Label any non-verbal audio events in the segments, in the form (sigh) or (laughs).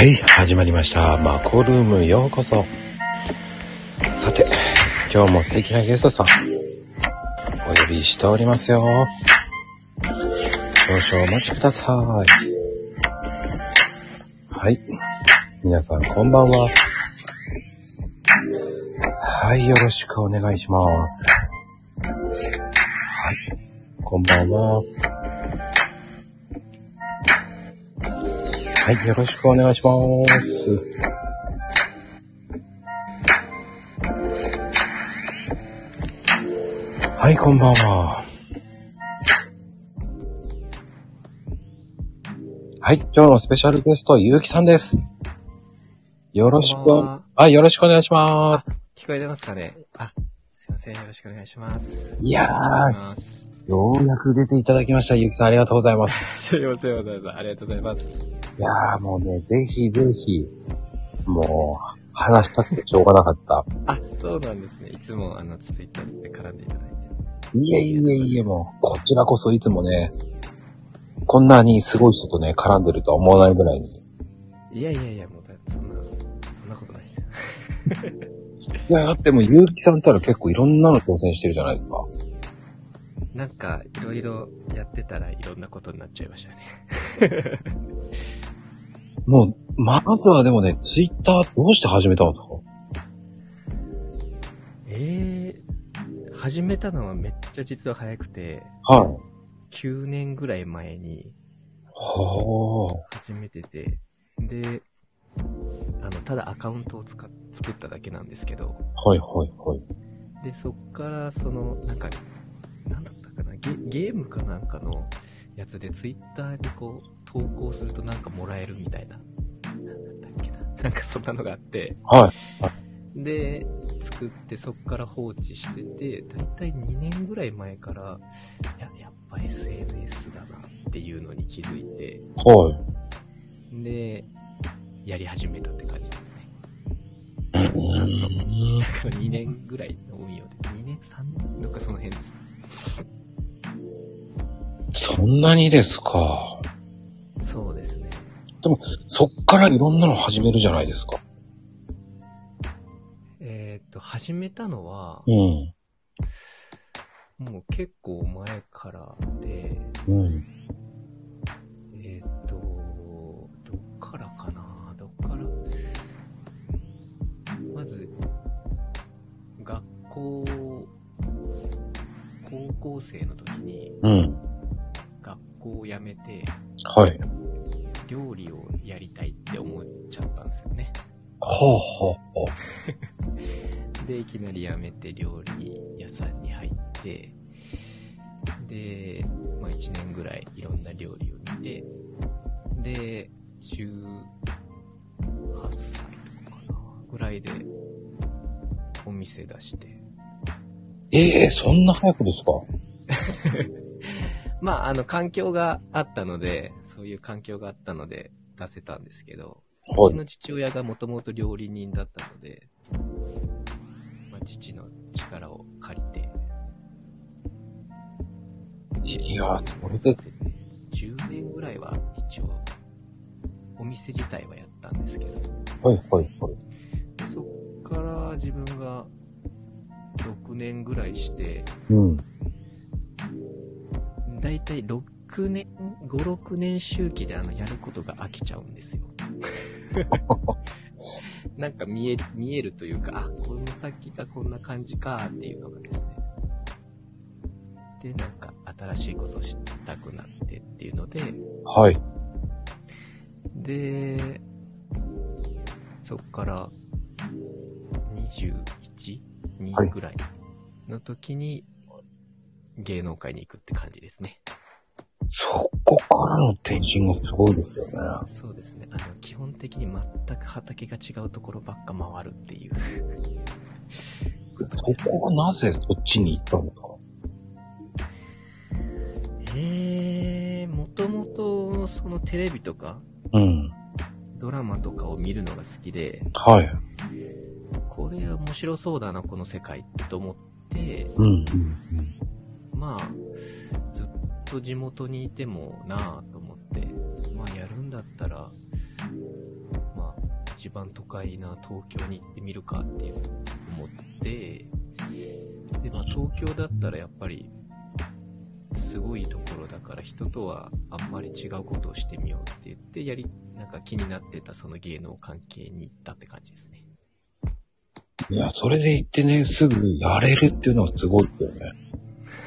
はい、始まりました。マコルームようこそ。さて、今日も素敵なゲストさん、お呼びしておりますよ。少々お待ちください。はい。皆さん、こんばんは。はい、よろしくお願いします。はい、こんばんは。はい、よろしくお願いします。はい、こんばんは。はい、今日のスペシャルゲスト、ゆうきさんです。よろしくこんばんはお、はい、よろしくお願いしま聞こえてますかね？あ、すいません。よろしくお願いします。す。いやー。ようやく出ていただきました、ゆうきさん。ありがとうございます。(laughs) すいません、わざわざ。ありがとうございます。いやー、もうね、ぜひぜひ、もう、話したくてしょうがなかった。あ、そうなんですね。いつも、あの、ツイッターで絡んでいただいて。いえいえいえ、もう、こちらこそいつもね、こんなにすごい人とね、絡んでるとは思わないぐらいに。いやいやいや、もうだ、そんな、そんなことないですよ。(laughs) いや、だってもう、ゆうきさんったら結構いろんなの挑戦してるじゃないですか。なんか、いろいろやってたらいろんなことになっちゃいましたね。もう、まずはでもね、ツイッターどうして始めたんですかえー、始めたのはめっちゃ実は早くて、はい。9年ぐらい前には始めてて、で、あの、ただアカウントを作っただけなんですけど、あ。はいはいはい。で、そっから、その、なんか、なんだったかな、ゲゲームかなんかのやつで、ツイッターにこう、投稿するとなんかもらえるみたいな。なんだっけな。なんかそんなのがあって、はい。で、作ってそっから放置してて、だいたい2年ぐらい前から、いや、やっぱ SNS だなっていうのに気づいて、はい。で、やり始めたって感じですね。うーん。だから2年ぐらいの運用で、2年 ?3 年？なんかその辺です。そんなにですか？そうですね。そっからいろんなの始めるじゃないですか。えーっと、始めたのは、うん。もう結構前からで、うん。えーっと、どっからかな？どっから？まず、学校、高校生の時にうん。学校を辞めて、はい。料理をやりたいって思っちゃったんですよね。はあ、はあ、は (laughs) で、いきなり辞めて料理屋さんに入って、で、まあ1年ぐらいいろんな料理を見て、で、18歳とかかな、ぐらいでお店出して、ええそんな早くですか？(laughs) まああの環境があったので、そういう環境があったので出せたんですけど、うはちの父親がもともと料理人だったので、まあ父の力を借りて、い。いや、それで、10年ぐらいは一応、お店自体はやったんですけど、はい、はい、はい。でそっから自分が6年ぐらいして、うん。だいたい6年、5、6年周期であの、やることが飽きちゃうんですよ。(laughs) なんか見える、見えるというか、あ、この先がこんな感じかっていうのがですね。で、なんか新しいことをしたくなってっていうので、はい。で、そっから21、はい2ぐらいの時に芸能界に行くって感じですね。そこからの転身がすごいですよね。そうですね。あの、基本的に全く畑が違うところばっか回るっていう。そこはなぜそっちに行ったのか。えー、もともとそのテレビとかうん。ドラマとかを見るのが好きで、はい。これ面白そうだな、この世界と思って、うん、うん、まあ、ずっと地元にいてもなぁと思って、まあやるんだったら、一番都会な東京に行ってみるかって思って、で、まあ東京だったらやっぱり、すごいところだから人とはあんまり違うことをしてみようって言って、やり、なんか気になってたその芸能関係に行ったって感じですね。いや、それで行ってね、すぐやれるっていうのはすごいよね。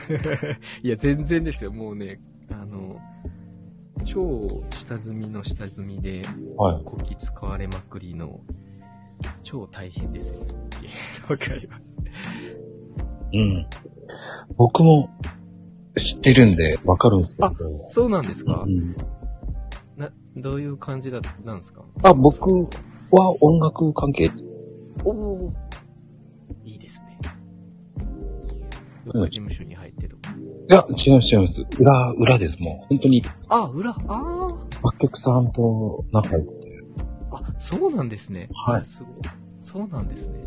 (laughs) いや、全然ですよ。もうね、あの、超下積みの下積みで、はい。こき使われまくりの、超大変ですよ。芸能界は。うん。僕も知ってるんでわかるんですけど。そうなんですか、うんな、どういう感じだったんですか？あ、僕は音楽関係。おおいいですね。どっか事務所にや、違います、違います。裏、裏です、もう。本当に、あ、裏、あ楽曲さんと仲良くて。あ。あ、そうなんですね。はいあすごい。そうなんですね。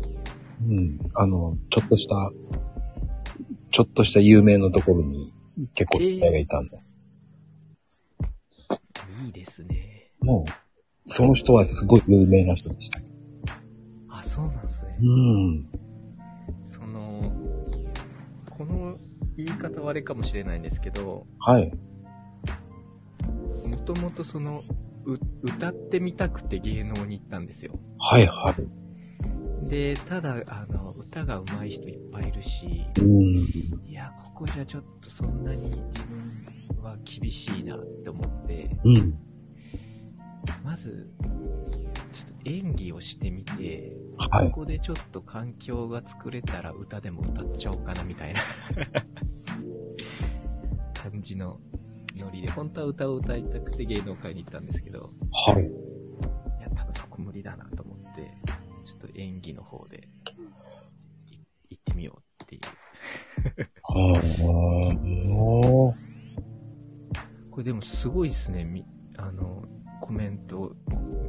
うん。あの、ちょっとした、ちょっとした有名なところに結構知り合いがいたんで。いいですね。もう、その人はすごい有名な人でした。あ、そうなんですね。うん。その、この言い方はあれかもしれないんですけど、はい。もともとその、う歌ってみたくて芸能に行ったんですよ。はい、はい。で、ただ、あの、歌が上手い人いっぱいいるし、うん。いや、ここじゃちょっとそんなに自分は厳しいなって思って、うん。まず、ちょっと演技をしてみて、はいそこでちょっと環境が作れたら歌でも歌っちゃおうかなみたいな (laughs) 感じのノリで、本当は歌を歌いたくて芸能界に行ったんですけど、はい。いや、多分そこ無理だなと思って、ちょっと演技の方で、い行ってみようっていう。は (laughs) これでもすごいですね、み、あの、コメント、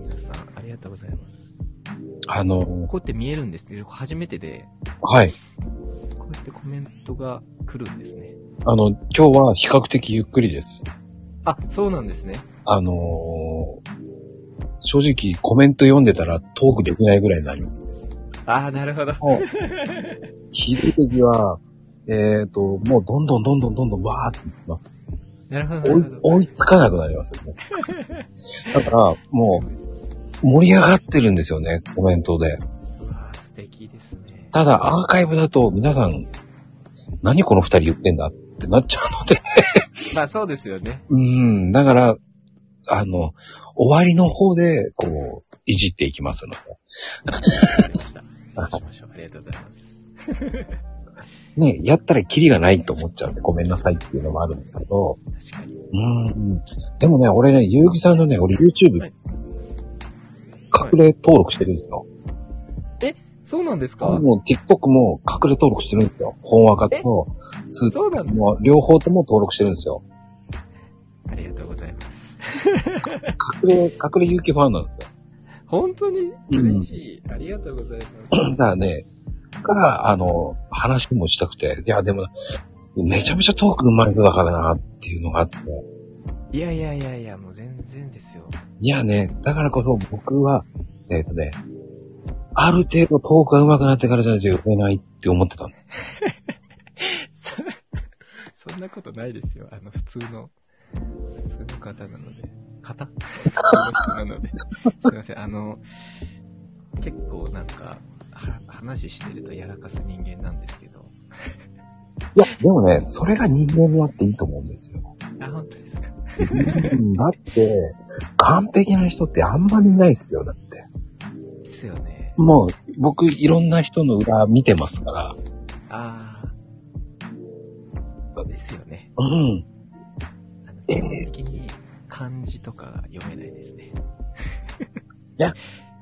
皆さんありがとうございます。う、あの、こうやって見えるんですけど、初めてで、はい。こうやってコメントが来るんですね。あの、今日は比較的ゆっくりです。あ、そうなんですね。あのー正直コメント読んでたらトークできないぐらいになります。ああ、なるほど。ひどい時は、えっ、と、もうどんどんどんどんどんどんわーっていきます。なるほど、な追い。追いつかなくなりますよね。だから、もう盛り上がってるんですよね、コメントで。素敵ですね。ただ、アーカイブだと皆さん、何この二人言ってんだってなっちゃうので。まあそうですよね。うん、だから、あの、終わりの方で、こう、いじっていきますので。わかりました。そうしましょう。ありがとうございます。(laughs) ね、やったらキリがないと思っちゃうんで、ごめんなさいっていうのもあるんですけど。確かに。うん。でもね、俺ね、ゆうぎさんのね、俺 YouTube はい、隠れ登録してるんですよ。そうなんですか？もう TikTok も隠れ登録してるんですよ。本話化と、スーそうなんだ。もう両方とも登録してるんですよ。ありがとうございます。隠れ、隠れゆうきファンなんですよ。本当に？嬉しい。ありがとうございます。(clears throat) だからね、から、あの、話もしたくて、いや、でも、めちゃめちゃトーク上手い人だからな、っていうのがあって。いやいやいやいや、もう全然ですよ。いやね、だからこそ僕は、えっ、とね、ある程度トークが上手くなってからじゃないと読めないって思ってたの。(laughs) そそんなことないですよ。あの、普通の、普通の方なので。方 (laughs) 普通の人なので。すいません。あの、結構なんか、は話してるとやらかす人間なんですけど。いや、でもね、それが人間にあっていいと思うんですよ。あ、本当ですか。う (laughs) んだって、完璧な人ってあんまりいないですよ、だって。ですよね。もう、僕、いろんな人の裏見てますから。ああ。ですよね。うん。基本的に漢字とかが読めないですね。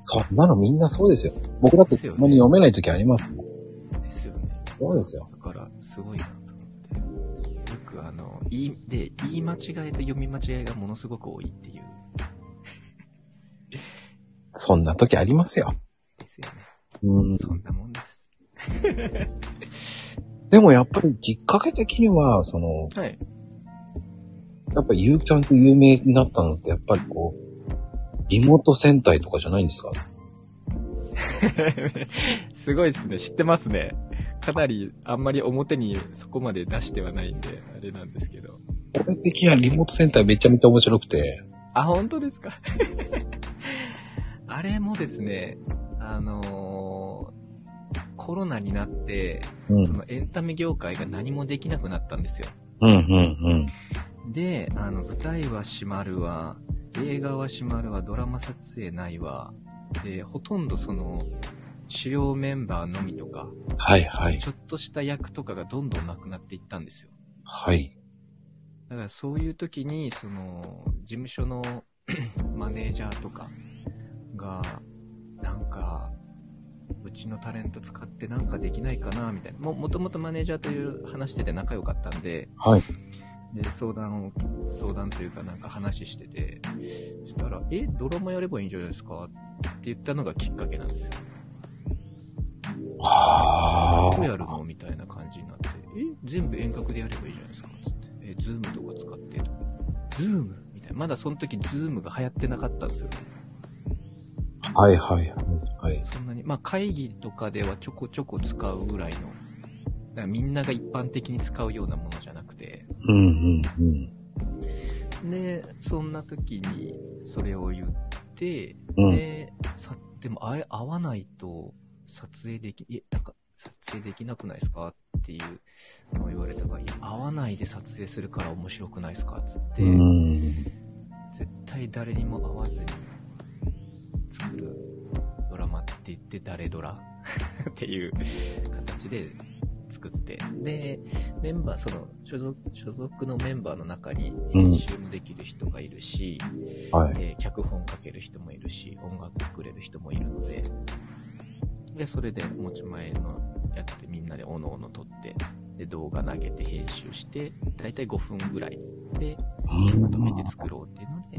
そんなのみんなそうですよ。僕だって、たまに読めない時ありますもん。ですよね。そうですよ。だから、すごいな言い、で、言い間違いと読み間違いがものすごく多いっていう。そんな時ありますよ。ですよね。うん。そんなもんです。(laughs) でもやっぱりきっかけ的には、その、はい。やっぱりゆうきちゃんと有名になったのって、やっぱりこう、リモート戦隊とかじゃないんですか？(laughs) すごいですね。知ってますね。かなり、あんまり表にそこまで出してはないんで、あれなんですけど。俺的にはリモートセンターめちゃめちゃ面白くて。あ、本当ですか？(laughs) あれもですね、あのーコロナになって、うん。そのエンタメ業界が何もできなくなったんですよ。うん、うん、で、あの、舞台は閉まるわ、映画は閉まるわ、ドラマ撮影ないわ、で、ほとんどその、主要メンバーのみとか、うん。はい、はい。ちょっとした役とかがどんどんなくなっていったんですよ。はい。だからそういう時に、その、事務所の (clears throat) マネージャーとかが、なんか、うちのタレント使ってなんかできないかな、みたいな。も、もともとマネージャーという話してて仲良かったんで、はい。で、相談を、相談というかなんか話してて、そしたら、え、ドラマやればいいんじゃないですか？って言ったのがきっかけなんですよ。はどうやるの？みたいな感じになって、え、全部遠隔でやればいいじゃないですかつって。え、ズームとか使ってとか。Zoom？みたいな。まだその時 Zoom が流行ってなかったんですよ。はい、はい、はい。はい。そんなに、まあ会議とかではちょこちょこ使うぐらいの、だからみんなが一般的に使うようなものじゃなくて、うん、うん、うん。で、そんな時にそれを言って、うん。で、さ、でもあえ会わないと撮影でき、え、なんか撮影できなくないですかっていうのを言われたから、いや、会わないで撮影するから面白くないですかつって、うん。絶対誰にも会わずに作るドラマって言って誰ドラ？(laughs) っていう形で作って、で、メンバー、その所属、所属のメンバーの中に編集もできる人がいるし、はい。えー脚本書ける人もいるし、音楽作れる人もいるので、で、それで持ち前のやつでみんなでおのおの撮って、で、動画投げて編集して、だいたい5分ぐらいでまとめて作ろうっていうので、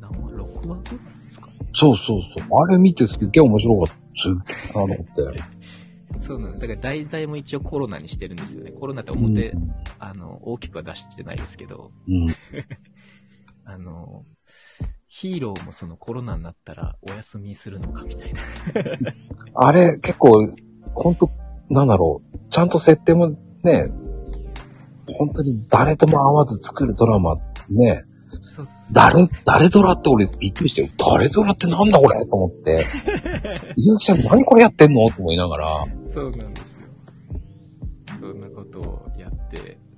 何話 ?6 話ぐらいですかね。そうそうそう。あれ見てすっげえ面白かった。すっげえなと思って。(laughs) そうなの。だから題材も一応コロナにしてるんですよね。コロナって表、あの、大きくは出してないですけど、うん。(laughs) あの、ヒーローもそのコロナになったらお休みするのかみたいな。あれ、結構、ほんと、なんだろう。ちゃんと設定もね、本当に誰とも会わず作るドラマね、そうそう誰、誰ドラって俺びっくりしてよ。誰ドラってなんだこれ？と思って。ゆうきさん何これやってんの？と思いながら。そうなんで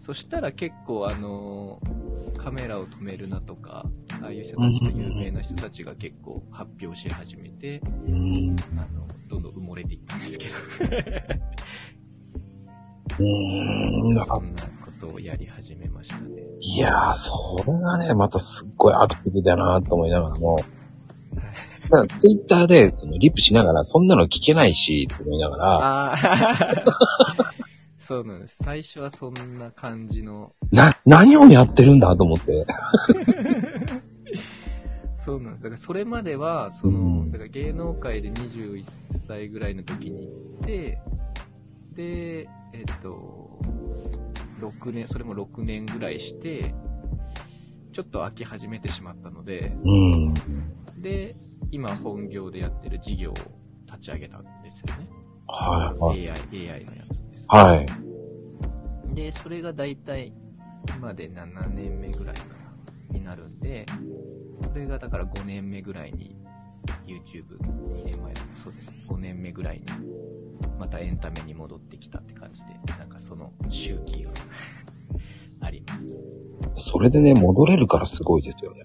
そしたら結構あの、カメラを止めるなとか、ああいう人たちと有名な人たちが結構発表し始めて、うん。あの、どんどん埋もれていったんですけど、うん。なん。かそん。なことをやり始めましたね。いやー、それがね、またすっごいアクティブだなと思いながらも。だからツイッターで、そのリップしながら、そん。なの聞けないし、と思いながら、そうなんです。最初はそんな感じの、な、何をやってるんだと思って。(laughs) そうなんです。だからそれまでは、その、うんだから芸能界で21歳ぐらいの時に行って、で、えっと、6年、それも6年ぐらいして、ちょっと飽き始めてしまったので、うん。で、今本業でやってる事業を立ち上げたんですよね。はい、はい。AI、AI のやつ。はい。で、それがだいたい今で7年目ぐらいかな、になるんで、それがだから5年目ぐらいに YouTube2 年前だそうです。5年目ぐらいにまたエンタメに戻ってきたって感じで、なんかその周期が (laughs) あります。それでね、戻れるからすごいですよね。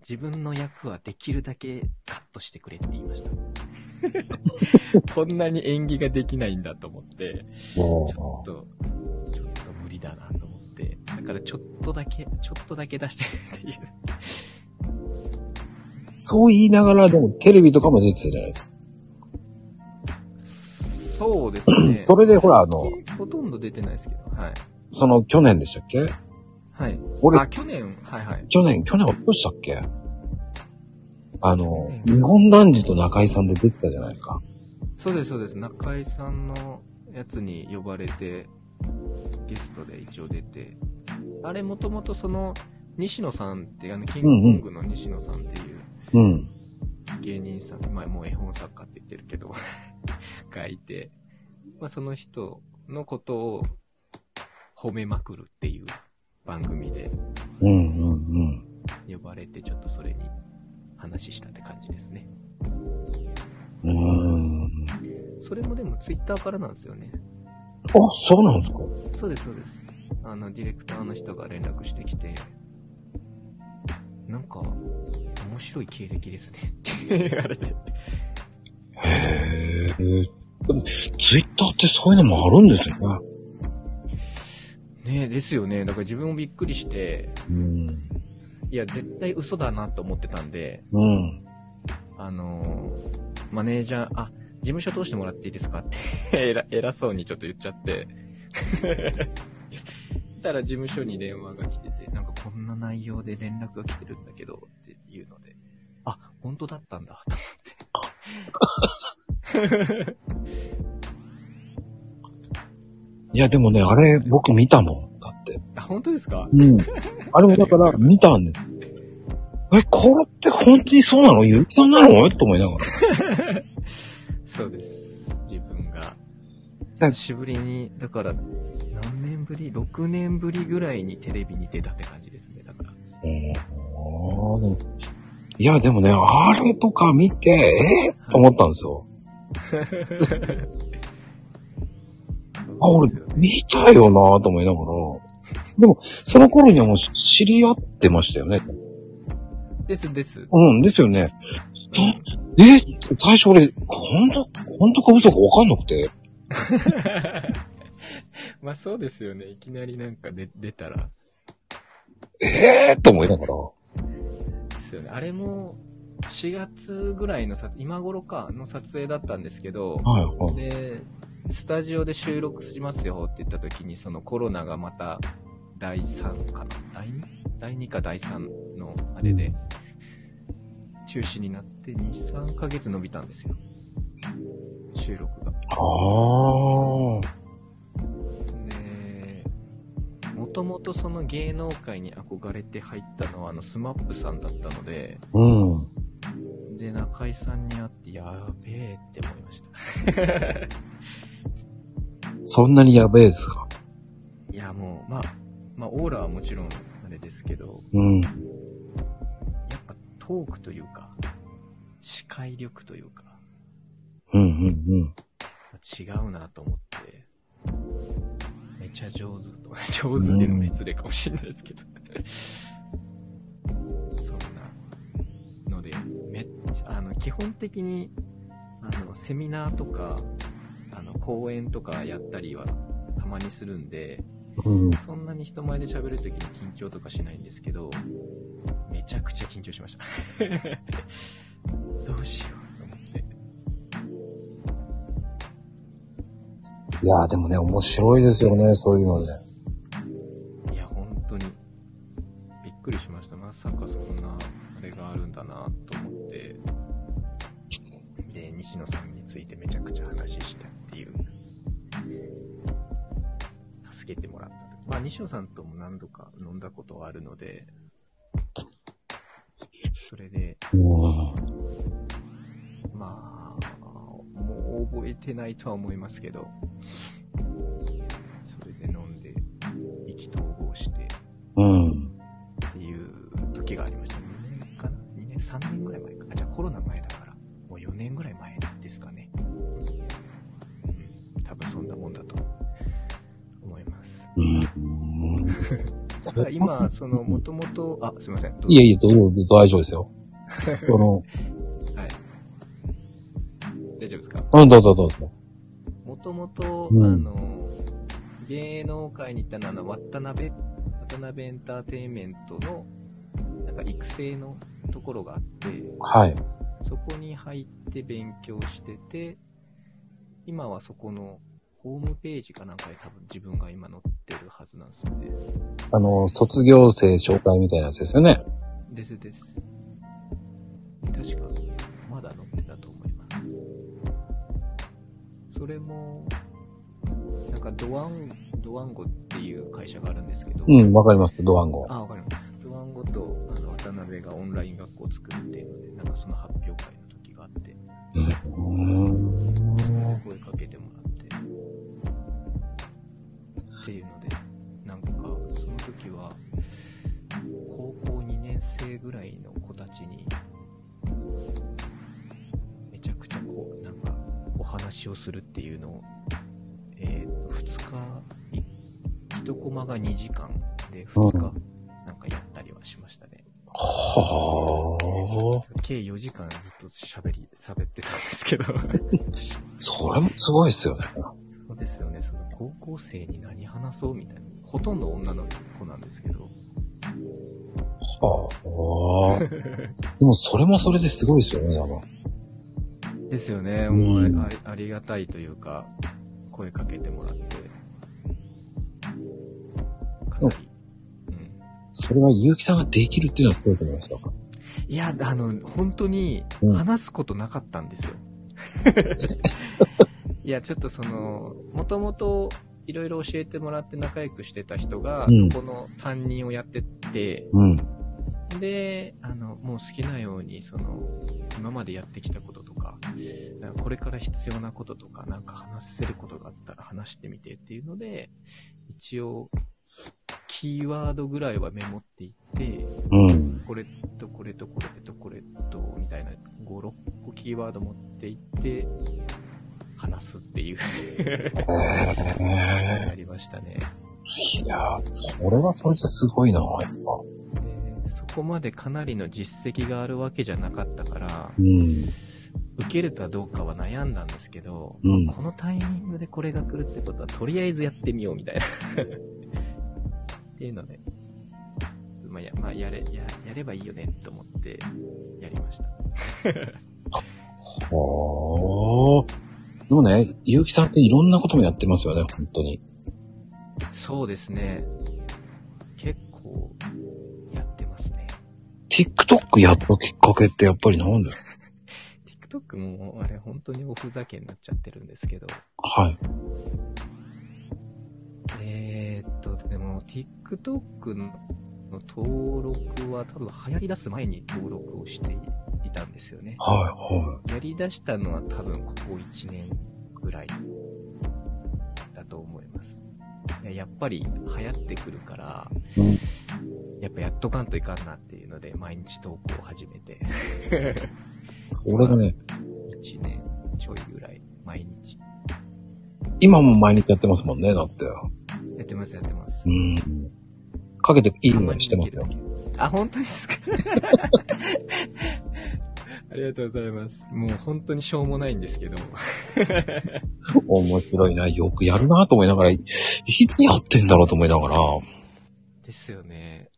自分の役はできるだけカットしてくれって言いました。(laughs) こんなに演技ができないんだと思って、もちょっと、ちょっと無理だなと思って、だからちょっとだけ、ちょっとだけ出してっていう。う、そう言いながら、でもテレビとかも出てたじゃないですか。そうですね。それでほら、あの、ほとんど出てないですけど、はい。その去年でしたっけ？はい。俺あ、去年、はいはい。去年、去年、おとしたっけ？あの、日本男児と中井さんで出てたじゃないですか。そうです、そうです。中井さんのやつに呼ばれて、ゲストで一応出て、あれもともとその、西野さんっていう、あの、キングコングの西野さんっていう、うん。芸人さん、まあもう絵本作家って言ってるけど、(laughs) がいて、まあその人のことを褒めまくるっていう番組でうんうんうん。呼ばれて、ちょっとそれに話したって感じですね。うーん。それもでもツイッターからなんですよね。あ、そうなんですか？そうです、そうです。あの、ディレクターの人が連絡してきて、なんか、面白い経歴ですねって言われて。へえ。ツイッターってそういうのもあるんですよね。ですよね。だから自分もびっくりして、うん。いや、絶対嘘だなと思ってたんで、うん。あのーマネージャー、あ、事務所通してもらっていいですかって偉、偉そうにちょっと言っちゃって。たら事務所に電話が来てて、なんかこんな内容で連絡が来てるんだけど、っていうので、あ、本当だったんだ、と思って。いや、でもね、あれ、僕見たもん。あ、本当ですか？うん。あれもだから、見たんです。え、これって本当にそうなの？ゆうきさんなの？と思いながら。(laughs) そうです。自分が。久しぶりに、だから、何年ぶり ?6 年ぶりぐらいにテレビに出たって感じですね。だから。ーでもいや、でもね、あれとか見て、えー、と思ったんですよ。(laughs) あ、俺、見たよなと思いながら。でも、その頃にはもう知り合ってましたよね。ですです。うん、ですよね。え、最初俺、本当本当か嘘かわかんなくて。(laughs) まあそうですよね。いきなりなんか出出たら。ええー、と思いながら。ですよね。あれも、4月ぐらいのさ、今頃か、の撮影だったんですけど、はい、はい。で、スタジオで収録しますよって言った時に、そのコロナがまた第3かな？第 2? 第2か第3のあれで、中止になって2、3ヶ月伸びたんですよ。収録が。ああ。で、もともとその芸能界に憧れて入ったのはあのスマップさんだったので、うん。で、中井さんに会って、やべえって思いました。(laughs) そんなにやべえですか？いや、もう、まあ、まあ、オーラはもちろんあれですけど、うん。やっぱトークというか、視界力というか、うん、うん、うん。違うなと思って、めちゃ上手と、(laughs) 上手っていうのも失礼かもしれないですけど、そあの、基本的に、あの、セミナーとか、あの、講演とかやったりはたまにするんで、うん。そんなに人前で喋るときに緊張とかしないんですけど、めちゃくちゃ緊張しました。(laughs) どうしようと思って。いやーでもね、面白いですよね、そういうので。い飲んだことはあるので、それで、うん。まあ、もう覚えてないとは思いますけど、今、その、もともと、あ、すいません。いえいえ、どうぞ大丈夫ですよ。その、(laughs) はい。大丈夫ですか？うん、どうぞどうぞ。もともと、うんあの、芸能界に行ったのは、渡辺、渡辺エンターテインメントの、なんか育成のところがあって、はい。そこに入って勉強してて、今はそこのホームページかなんかで多分自分が今載ってるはずなんですよね。あの、卒業生紹介みたいなやつですよね。ですです。確か、まだ載ってたと思います。それも、なんかドワン、ドワンゴっていう会社があるんですけど、うん、わかります。ドワンゴ。あ、わかります。ドワンゴとあの渡辺がオンライン学校を作るっていうので、なんかその発表会のうん。声かけてもって。いうので、なんか、その時は、高校2年生ぐらいの子たちに、めちゃくちゃこう、なんか、お話をするっていうのを、えー、2日、い1コマが2時間で2日、なんかやったりはしましたね。はあ。計4時間ずっと喋り、喋ってたんですけど。それもすごいっすよね。そうですよね、その高校生に何話そうみたいな。ほとんど女の子なんですけど。はあ。でもそれもそれですごいですよね、多分。ですよね、うんもうありありがたいというか、声かけてもらって。かなり。うん。それが結城さんができるっていうのはすごいと思いますよ。いや、あの、本当にうん話すことなかったんですよ。(laughs) いや、ちょっとその、もともといろいろ教えてもらって仲良くしてた人が、うんそこの担任をやってて、うん。で、あの、もう好きなように、その、今までやってきたこととか、なんかこれから必要なこととか、なんか話せることがあったら話してみてっていうので、一応、キーワードぐらいはメモっていって、うん。これとこれとこれとこれと、みたいな5、6個キーワード持っていって、話すっていう、(laughs) やりましたね。いやー、それはそれですごいな、やっぱ。でそこまでかなりの実績があるわけじゃなかったから、うん。受けるかどうかは悩んだんですけど、うんこのタイミングでこれが来るってことは、とりあえずやってみようみたいな。(laughs) っていうので、まあ、や、まあ、やれ、や、やればいいよねと思って、やりました。(laughs) はあ。でもね、結城さんっていろんなこともやってますよね、本当に。そうですね。結構、やってますね。TikTok やったきっかけってやっぱりなんで？(laughs) TikTok も、あれ、本当におふざけになっちゃってるんですけど、はい。えー、っと、でも、TikTok の登録は多分流行り出す前に登録をしていたんですよね。はやり出したのは多分ここ1年ぐらいだと思います。いややっぱり流行ってくるから、いはい。やっぱやっとかんといかんなっていうので毎日投稿を始めて、それがね、1年ちょいぐらい毎日今も毎日やってますもんね、だって。やってますやってますう。ん。かけていいのにしてますよ。あ、本当ですか？(laughs) ありがとうございます。もう本当にしょうもないんですけど。面白いな、よくやるなと思いながら、いつやってんだろうと思いながら、ですよね。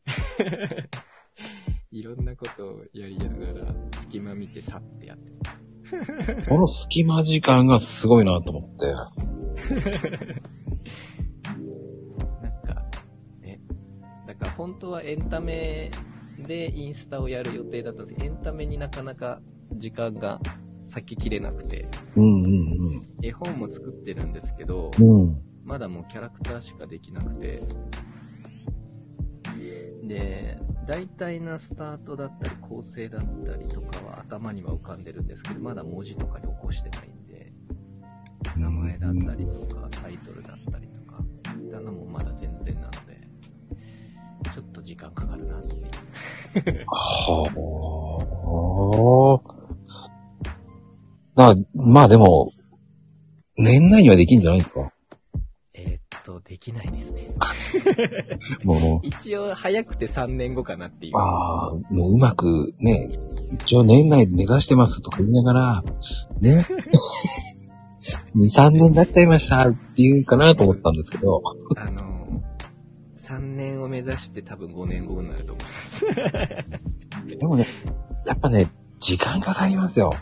(laughs) いろんなことをやりながら、隙間見てさってやって。(laughs) その隙間時間がすごいなと思って。から本当はエンタメでインスタをやる予定だったんです。けど、エンタメになかなか時間が割ききれなくて、うんうん絵本も作ってるんですけど、うん。うん。まだもうキャラクターしかできなくて、で、大体なスタートだったり構成だったりとかは頭には浮かんでるんですけど、まだ文字とかに起こしてないんで、名前だったりとか、タイトルだったりとか、だのもまだ全然なちょっと時間かかるなって。はあ。だまあでも、年内にはできんじゃないですか？えーっと、できないですね。もう、一応早くて3年後かなっていう。ああ、もううまくね、一応年内目指してますとか言いながら、ね。(laughs) 2、3年になっちゃいましたって言うかなと思ったんですけど、あの、3年を目指して多分5年後になると思います。(laughs) でもね、やっぱね、時間かかりますよ。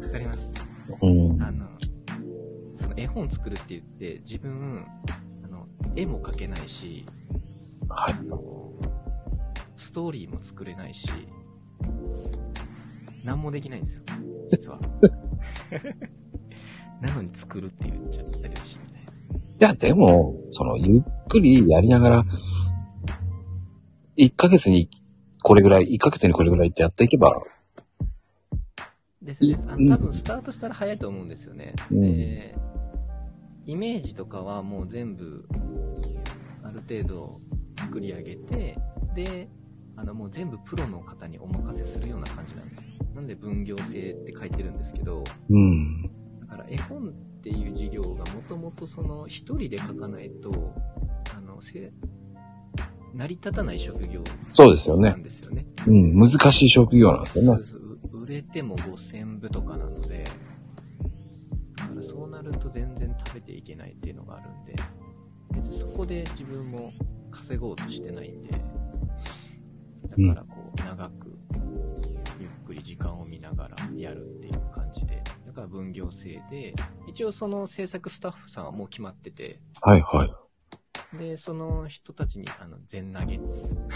かかります。うん。あの、その絵本作るって言って、自分、あの、絵も描けないし、はいあの、ストーリーも作れないし、何もできないんですよ、実は。(laughs) なのに作るって言っちゃったりし、いや、でも、その、ゆっくりやりながら、1ヶ月にこれぐらい、1ヶ月にこれぐらいってやっていけば、ですです。あうんの、多分スタートしたら早いと思うんですよね。うんで、イメージとかはもう全部、ある程度作り上げて、で、あの、もう全部プロの方にお任せするような感じなんですよ。なんで分業制って書いてるんですけど、うん。だから絵本っていう事業がもともとその一人で書かないと、あの、せ成り立たない職業そうですよねなん。ですよね。うん。難しい職業なんですよね。そうそう売れても5000部とかなので、だからそうなると全然食べていけないっていうのがあるんで、別にそこで自分も稼ごうとしてないんで、だからこう、長く、ゆっくり時間を見ながらやるっていう感じから分業制で、一応その制作スタッフさんはもう決まってて、はいはい。で、その人たちに、あの、全投げっていう。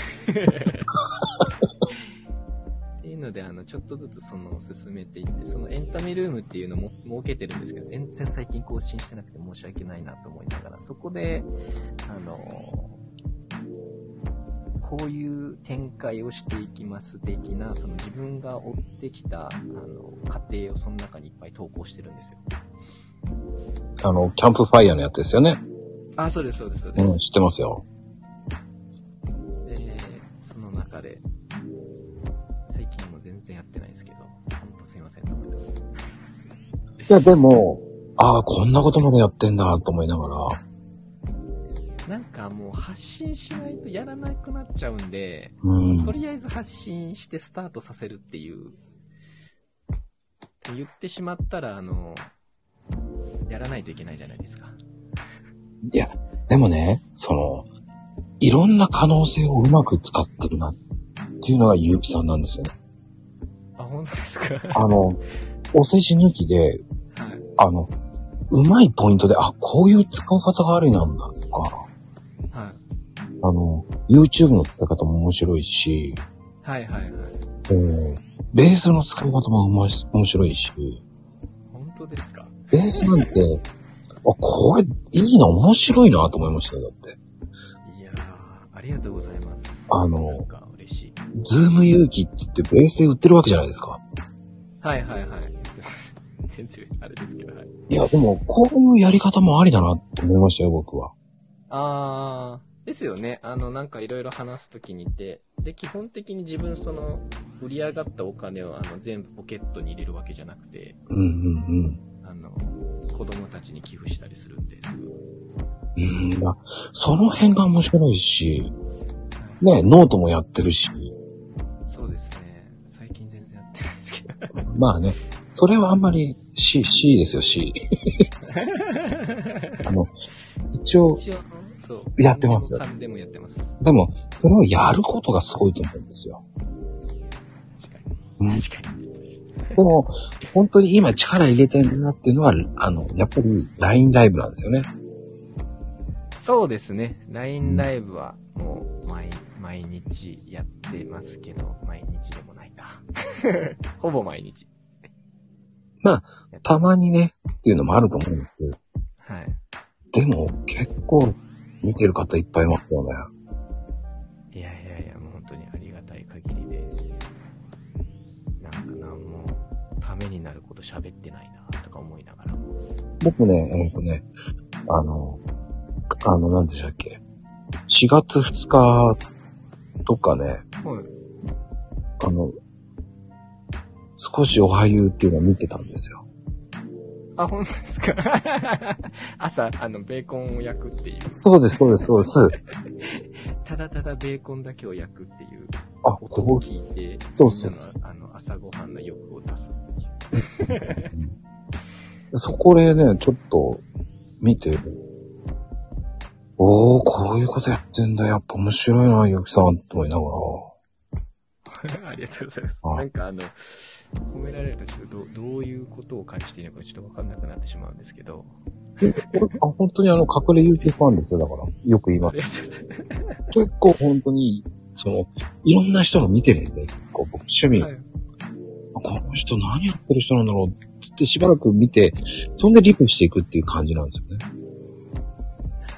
っていうので、あの、ちょっとずつその、進めていって、そのエンタメルームっていうのも設けてるんですけど、全然最近更新してなくて申し訳ないなと思いながら、そこで、あの、こういう展開をしていきます的な、その自分が追ってきた、あの、過程をその中にいっぱい投稿してるんですよ。あの、キャンプファイヤーのやつですよね。あ、そうです、そうです、そうです。うん、知ってますよ。で、その中で、最近も全然やってないですけど、ほんとすいませんと思いながら。いや、でも、ああ、こんなことまでやってんだ、と思いながら。なんかもう発信しないとやらなくなっちゃうんで、うんと。りあえず発信してスタートさせるっていう、って言ってしまったら、あの、やらないといけないじゃないですか。いや、でもね、その、いろんな可能性をうまく使ってるな、っていうのがゆうきさんなんですよね。あ、本当ですか？あの、お世辞抜きで、はい。あの、うまいポイントで、あ、こういう使い方がありなんだ、とか、はい。あの、YouTube の使い方も面白いし、はいはいはい。えーベースの使い方も面白いし、本当ですか？ベースなんて、あ、これ、いいな、面白いな、と思いましたよ、だって。いやー、ありがとうございます。あのなんか嬉しい。 Zoom ゆうきって言ってベースで売ってるわけじゃないですか。はいはいはい。(laughs) 全然、あれですけど、はい。いや、でも、こういうやり方もありだなって思いましたよ、僕は。あー、ですよね。あの、なんかいろいろ話すときにて、で、基本的に自分その、売り上がったお金をあの、全部ポケットに入れるわけじゃなくて、うんうんあの、子供たちに寄付したりするんですぐ。うん。うんだその辺が面白いし、ね、ノートもやってるし、そうですね。最近全然やってないですけど。まあね、それはあんまり C、C ですよ、C。(laughs) あの、一応、一応。やってますよ勘でもやってます。でも、それをやることがすごいと思うんですよ。確かうんに。確かに。でも、本当に今力入れてるなっていうのは、あの、やっぱり LINE ライブなんですよね。そうですね。LINE ライブはもう毎、毎日やってますけど、毎日でもないか。(laughs) ほぼ毎日。まあ、たまにね、っていうのもあると思うんですけど、はい。でも結構見てる方いっぱいいますよね。いやいやいや、もう本当にありがたい限りで、なんかなんも、ためになること喋ってないな、とか思いながらも。僕ね、えっ、とね、あの、あの、何でしたっけ。4月2日とかね、はい。あの、少しおはゆうっていうのを見てたんですよ。あ、本当ですか？(laughs) 朝、あの、ベーコンを焼くっていう。そうです、そうです、そうです。ただただベーコンだけを焼くっていうあ、音をここ、聞いて、そうそうみんなのあの、朝ごはんの欲を出すっていう。(laughs) そこでね、ちょっと見て、おー、こういうことやってんだ。やっぱ面白いな、ゆきさん、と思いながら。(laughs) ありがとうございます。あなんかあの、褒められるとちょっとどどういうことを感じているのかちょっとわかんなくなってしまうんですけど。あ本当にあの、隠れ YouTube ファンですよ、だから。よく言います。結構本当に、その、いろんな人の見てるんで、結構僕趣味、はいこの人何やってる人なんだろうってしばらく見て、そんでリプしていくっていう感じなんですよね。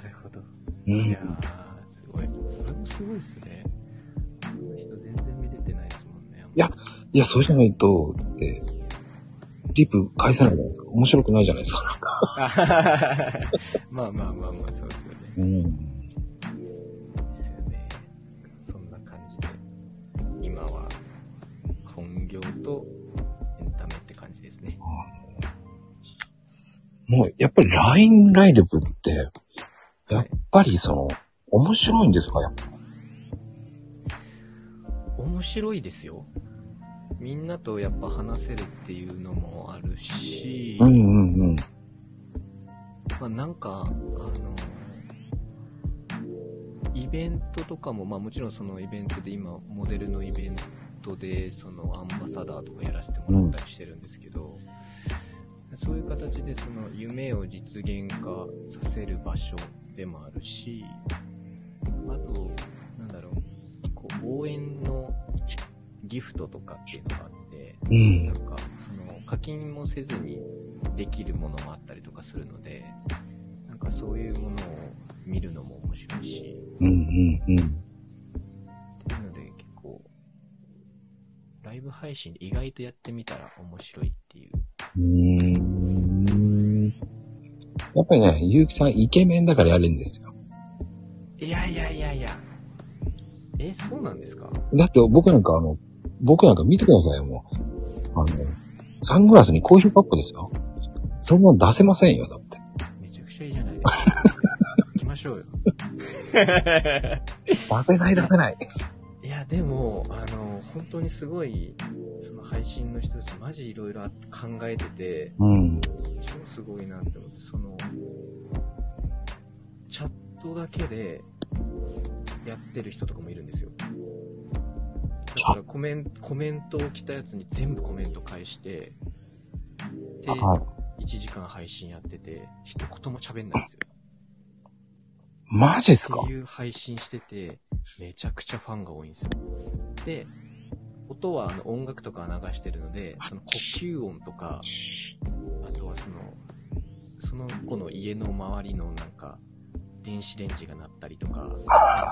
なるほど。うんいや。ー、すごい。それもすごいっすね。こんな人全然見れてないですもんね。いやいや、そうじゃないと、って、リプ返せないじゃないですか。面白くないじゃないですか。(laughs) まあまあまあまあ、そうですよね。うん。ですよね。そんな感じで、今は本業とエンタメって感じですね。もう、やっぱり LINE ライブって、やっぱりその、面白いんですか？やっぱ。面白いですよ。みんなとやっぱ話せるっていうのもあるし、うんうんうん。まあなんか、あの、イベントとかも、まあもちろんそのイベントで今、モデルのイベントで、そのアンバサダーとかやらせてもらったりしてるんですけど、そういう形でその夢を実現化させる場所でもあるし、あと、なんだろう、こう応援のギフトとかっていうのがあって、うんなんか、その、課金もせずにできるものもあったりとかするので、なんかそういうものを見るのも面白いし、うんうんうん。っていうので結構、ライブ配信意外とやってみたら面白いっていう。うーん。やっぱりね、ゆうきさんイケメンだからやれるんですよ。いやいやいやいや。え、そうなんですか？だって僕なんかあの、僕なんか見てくださいよ、もう。あの、サングラスにコーヒーカップですよ。そんなの出せませんよ、だって。めちゃくちゃいいじゃないですか。(laughs) 行きましょうよ。出せない、出せない。いや、でも、あの、本当にすごい、その配信の人たちマジいろいろ考えてて、うん。超すごいなって思って、その、チャットだけでやってる人とかもいるんですよ。だからコメント、コメントを来たやつに全部コメント返して、で、はい。1時間配信やってて、一言も喋んないんですよ。マジっすか？っていう配信してて、めちゃくちゃファンが多いんですよ。で、音はあの音楽とか流してるので、その呼吸音とか、あとはその、その子の家の周りのなんか、電子レンジが鳴ったりとか、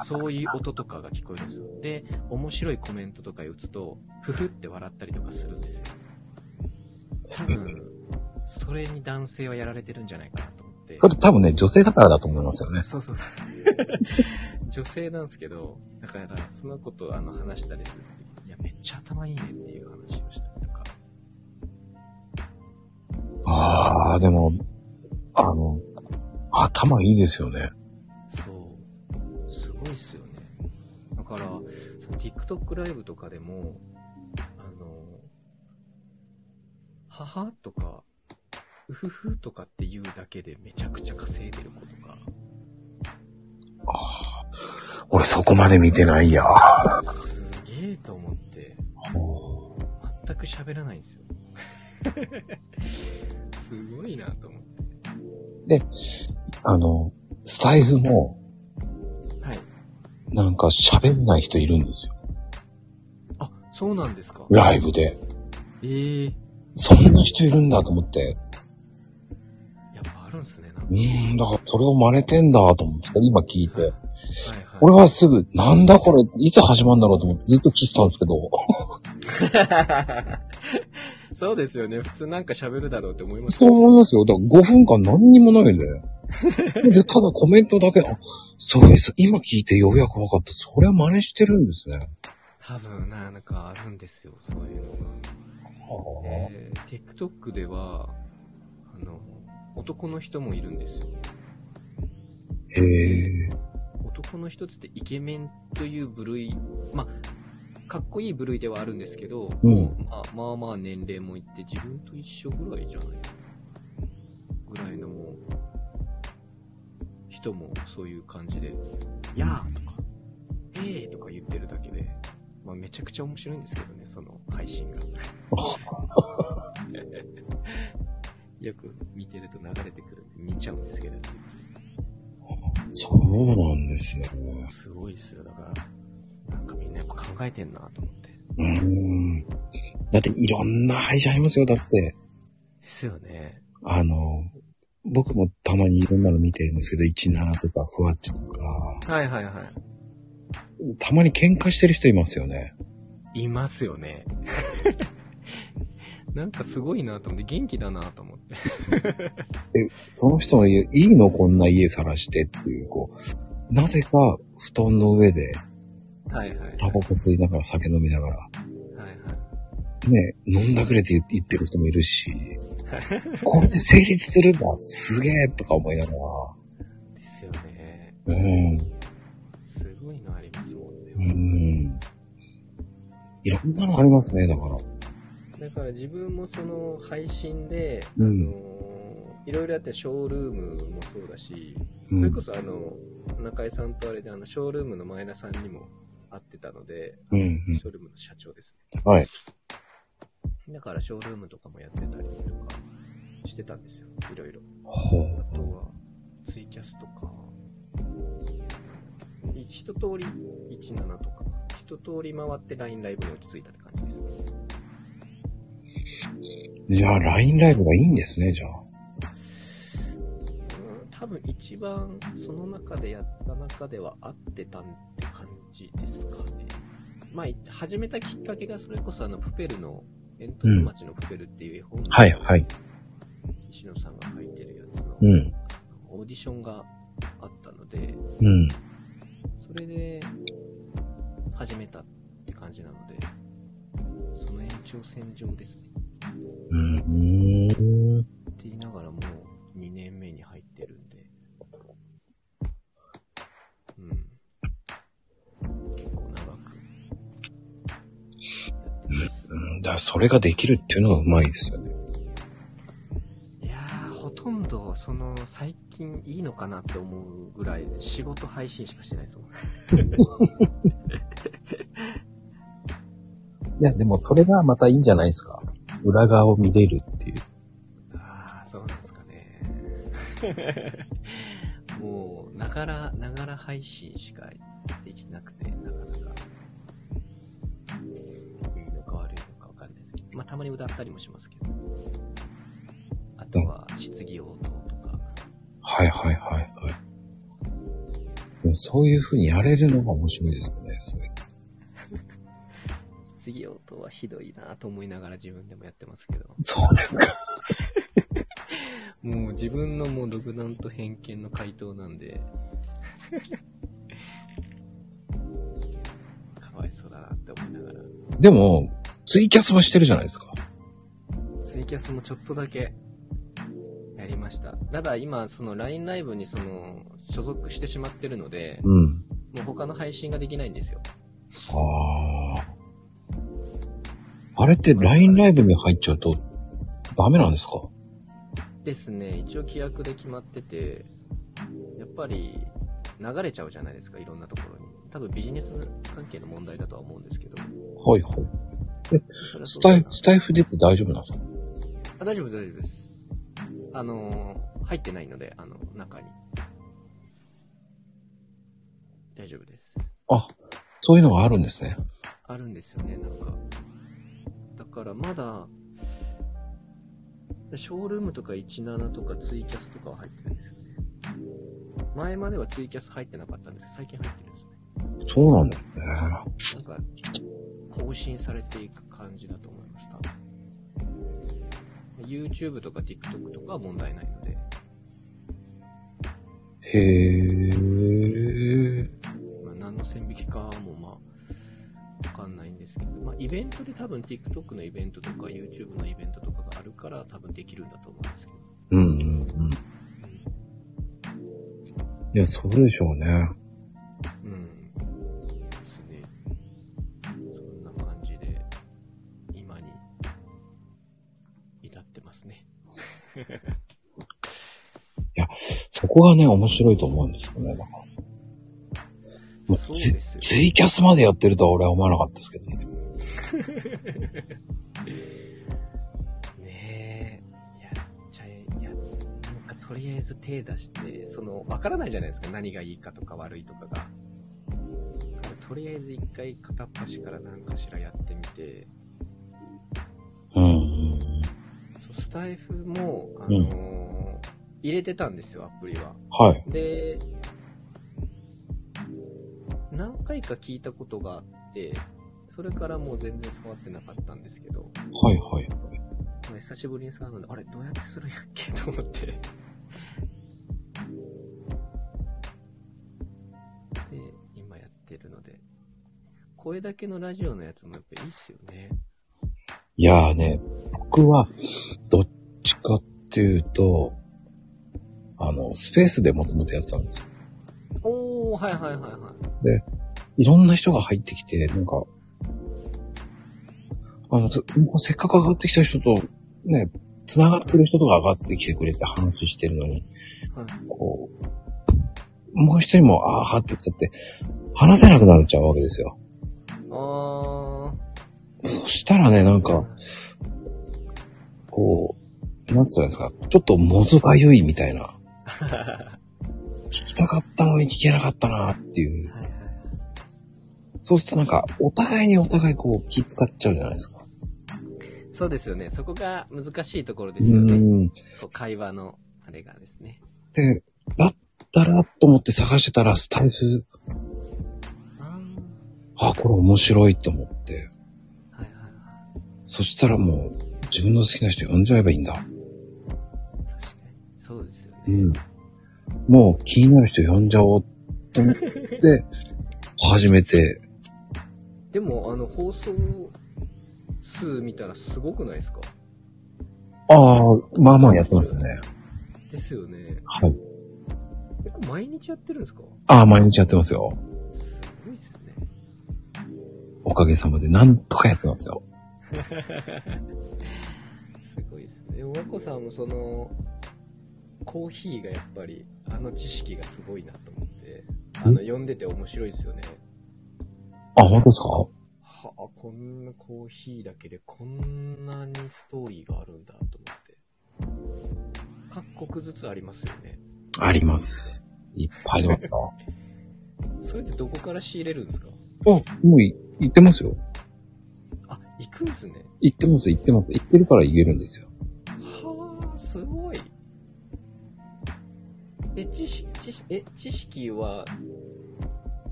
そういう音とかが聞こえるんですよ。で、面白いコメントとか打つと、ふふって笑ったりとかするんですよ。多分、それに男性はやられてるんじゃないかなと思って。それ多分ね、女性だからだと思いますよね。そうそうそう。(laughs) 女性なんですけど、だから、その子とあの話したりするときいや、めっちゃ頭いいねっていう話をしたりとか。ああ、でも、あの、頭いいですよね。ごいっすよね。だから、その TikTok ライブとかでも、あの、母とか、うふふとかって言うだけでめちゃくちゃ稼いでる子とか、俺そこまで見てないや。すげえと思って、全く喋らないんですよ。(laughs) すごいなと思って。あの、スタイフも、はい。なんか喋んない人いるんですよ。あ、そうなんですか？ライブで。ええそんな人いるんだと思って。やっぱあるんすね、なんか。うーん、だからそれを真似てんだと思って、今聞いて。はいはい。俺はすぐ、なんだこれ、いつ始まるんだろうと思ってずっと聞いてたんですけど。(laughs) そうですよね。普通なんか喋るだろうって思いますそう思いますよ。だから5分間何にもないんで。(laughs) で、ただコメントだけ、あ、そうです。今聞いてようやく分かった。それは真似してるんですね。多分な、なんかあるんですよ、そういうのが。えー、TikTok では、あの、男の人もいるんですよ。へえ。男の人っつってイケメンという部類、まあ、かっこいい部類ではあるんですけど、うんまあ、まあまあ年齢もいって自分と一緒ぐらいじゃないぐらいのもう、人もそういう感じで、やーとか、えーとか言ってるだけで、まあめちゃくちゃ面白いんですけどね、その配信が。(laughs) よく見てると流れてくるんで見ちゃうんですけど、そうなんですね。すごいっすよ。だから、なんかみんなやっぱ考えてんなと思って。うーん。だっていろんな配信ありますよ。だって、ですよね。あの、僕もたまにいろんなの見てるんですけど、17とかふわっちとか、はいはいはたまに喧嘩してる人いますよね。い。いますよね。(laughs) なんかすごいなと思って、元気だなと思って。(laughs) その人の家、いいの？こんな家晒してっていう、こう、なぜか布団の上ではいはい。タバコ吸いながら酒飲みながら、はいはい。ね、飲んだくれて言って言ってる人もいるし、(laughs) これで成立するんだ、すげえとか思いながら、ですよね。うん、すごいのありますもんうね。ん。いろんなのありますね、だから。だから自分もその配信で、うんあのーいろいろやってショールームもそうだし、うんそれこそあの、中井さんとあれであの、ショールームの前田さんにも会ってたので、うん、うんショールームの社長ですね。はい。だからショールームとかもやってたりとかしてたんですよ。いろいろ。ほあとは、ツイキャスとか、い一通り17とか、一通り回って LINE ライブに落ち着いたって感じですね。う。じゃあ、LINE ライブがいいんですね、じゃあ。うん多分一番その中でやった中では合ってたって感じですかね。まあ、始めたきっかけがそれこそあの、プペルの、煙突町のプペルっていう絵本の、はい、はい。石野さんが書いてるやつの、うん、オーディションがあったので、うん。それで始めたって感じなので、その延長線上ですね。うん。って言いながらもう2年目に入ってるだから、それができるっていうのがうまいですよね。いやー、ほとんど、その、最近いいのかなって思うぐらい、仕事配信しかしてないですもん。(laughs) いや、でも、それがまたいいんじゃないですか。裏側を見れるっていう。ああ、そうなんですかね。(laughs) もう、ながら、ながら配信しかできなくて、なかなまあ、たまに歌ったりもしますけど。あとは、質疑応答とか。はいはいはいはい。そういう風にやれるのが面白いですよね、それ。質疑応答はひどいなと思いながら自分でもやってますけど。そうですか。もう自分のもう独断と偏見の回答なんで、(laughs) かわいそうだなって思いながら。でも、ツイキャスもしてるじゃないですか。ツイキャスもちょっとだけやりました。ただ今、その LINE ライブにその所属してしまってるので、うん。もう他の配信ができないんですよ。ああ。あれって LINE ライブに入っちゃうとダメなんですか？ですね、一応規約で決まってて、やっぱり流れちゃうじゃないですか、いろんなところに。多分ビジネス関係の問題だとは思うんですけど。はいはい。スタイフ、スタイフ出て大丈夫なんですか？あ、大丈夫、大丈夫です。あのー入ってないので、あの、中に。大丈夫です。あ、そういうのがあるんですね。あるんですよね、なんか。だからまだ、ショールームとか17とかツイキャスとかは入ってないんですよね。前まではツイキャス入ってなかったんですけど、最近入ってるんですね。そうなんですね。なんか、更新されていく感じだと思います、多分。YouTube とか TikTok とかは問題ないので、へえ。まあ、何の線引きかもまあ、わかんないんですけど、まあ、イベントで多分 TikTok のイベントとか YouTube のイベントとかがあるから多分できるんだと思うんですけど。うんうんうん。いや、そうでしょうね。(laughs) そこがね、面白いと思うんですよね。だからもうツ。ツイキャスまでやってるとは俺は思わなかったですけどね。(laughs) ねえ。やっちゃえ、や、なんかとりあえず手出して、その、わからないじゃないですか。何がいいかとか悪いとかが。とりあえず一回片っ端から何かしらやってみて、うんスタイフも、あのー入れてたんですよ、アプリは。はい。で、何回か聞いたことがあって、それからもう全然触ってなかったんですけど、はいはい。久しぶりに触るので、あれ、どうやってするんやっけ？(laughs) と思って。で、今やってるので、声だけのラジオのやつもやっぱいいっすよね。いやーね、僕は、どっちかっていうと、あの、スペースでもともとやってたんですよ。おー、はいはいはいはい。で、いろんな人が入ってきて、なんか、あの、せっかく上がってきた人と、ね、繋がってる人とか上がってきてくれて話してるのに、はい、こう、もう一人も、ああ、はってきちゃって、話せなくなっちゃうわけですよ。あそしたらね、なんか、こう、なんつったんですか、ちょっともずがゆいみたいな、ー。聞きたかったのに聞けなかったなっていう。はいはい。そうするとなんか、お互いにお互いこう気使っちゃうじゃないですか。そうですよね。そこが難しいところでうすよね。う会話のあれがですね。で、だったらと思って探してたら、スタイフ、ああ、これ面白いと思って。そしたらもう、自分の好きな人呼んじゃえばいいんだ。確かに。そうですよね。うん。もう気になる人呼んじゃおうと思って、(laughs) 始めて、でも、あの、放送数見たらすごくないですか？ああ、まあまあやってますよね。ですよね。はい。え、これ毎日やってるんですか？ああ、毎日やってますよ。すごいっすね。おかげさまで、なんとかやってますよ。すごいっすね。和子さんもその、コーヒーがやっぱり、あの知識がすごいなと思って、あの、読んでて面白いですよね。あ、本当ですか？はあ、こんなコーヒーだけでこんなにストーリーがあるんだと思って。各国ずつありますよね。あります。いっぱいありますよ。(laughs) それってどこから仕入れるんですか？あ、もうい言ってますよ。あ、行くんですね。言ってます、言ってます。言ってるから言えるんですよ。はあ、すごい。え、知識、知識、え、知識は、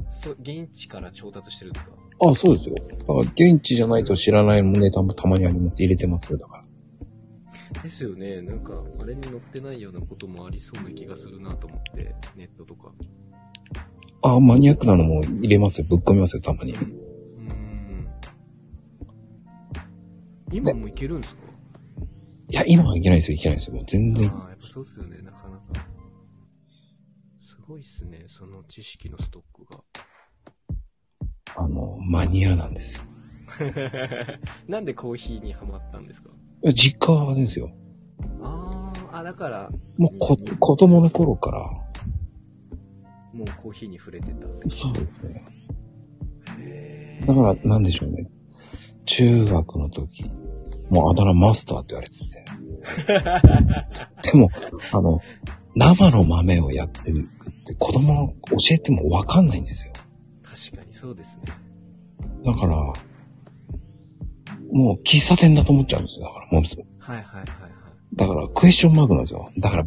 そ、現地から調達してるんですか？あ、そうですよ。だから現地じゃないと知らないネタもたまにあります。入れてますよ、だから。ですよね。なんか、あれに載ってないようなこともありそうな気がするなと思って、ネットとか。あ、マニアックなのも入れますよ。ぶっ込みますよ、たまに。今もいけるんですか？いや、今はいけないですよ、いけないですよ。もう全然。ああ、やっぱそうっすよね、なかなか。すごいっすね、その知識のストックが。あの、マニアなんですよ。(laughs) なんでコーヒーにハマったんですか？実家ですよ。ああ、あ、だから、もうこ、子供の頃から。もうコーヒーに触れてた。そうですね。へだから、なんでしょうね。中学の時、もうあだ名マスターって言われてて。(laughs) でも、あの、生の豆をやってるって子供の教えてもわかんないんですよ。確かにそうですね。だから、もう喫茶店だと思っちゃうんですよ。だから、もう、はいはいはいはい。だからクエスチョンマークなんですよ。だから、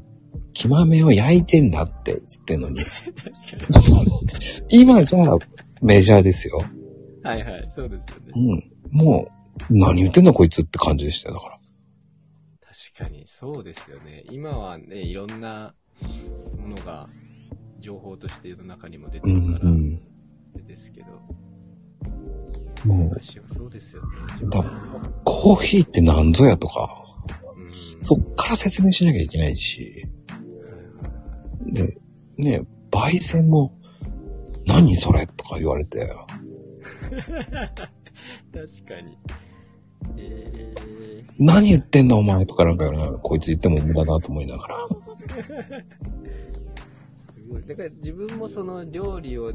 木豆を焼いてんだってつってんのに。(laughs) 確かに。今じゃあメジャーですよ。はいはい、そうですよねう。ん。もう、何言ってんだこいつって感じでしたよ。だから。確かに、そうですよね。今はね、いろんなものが、情報として世の中にも出てうんるから、うん。ですけど、も昔はそうですよね。う、だコーヒーって何ぞやとか、うん。そっから説明しなきゃいけないし、で、ね、焙煎も、何それとか言われて、(laughs) 確かに。え何言ってんだお前とかなんかなこいつ言っても無駄だと思いながら。ー、すごい。だから自分もその料理を、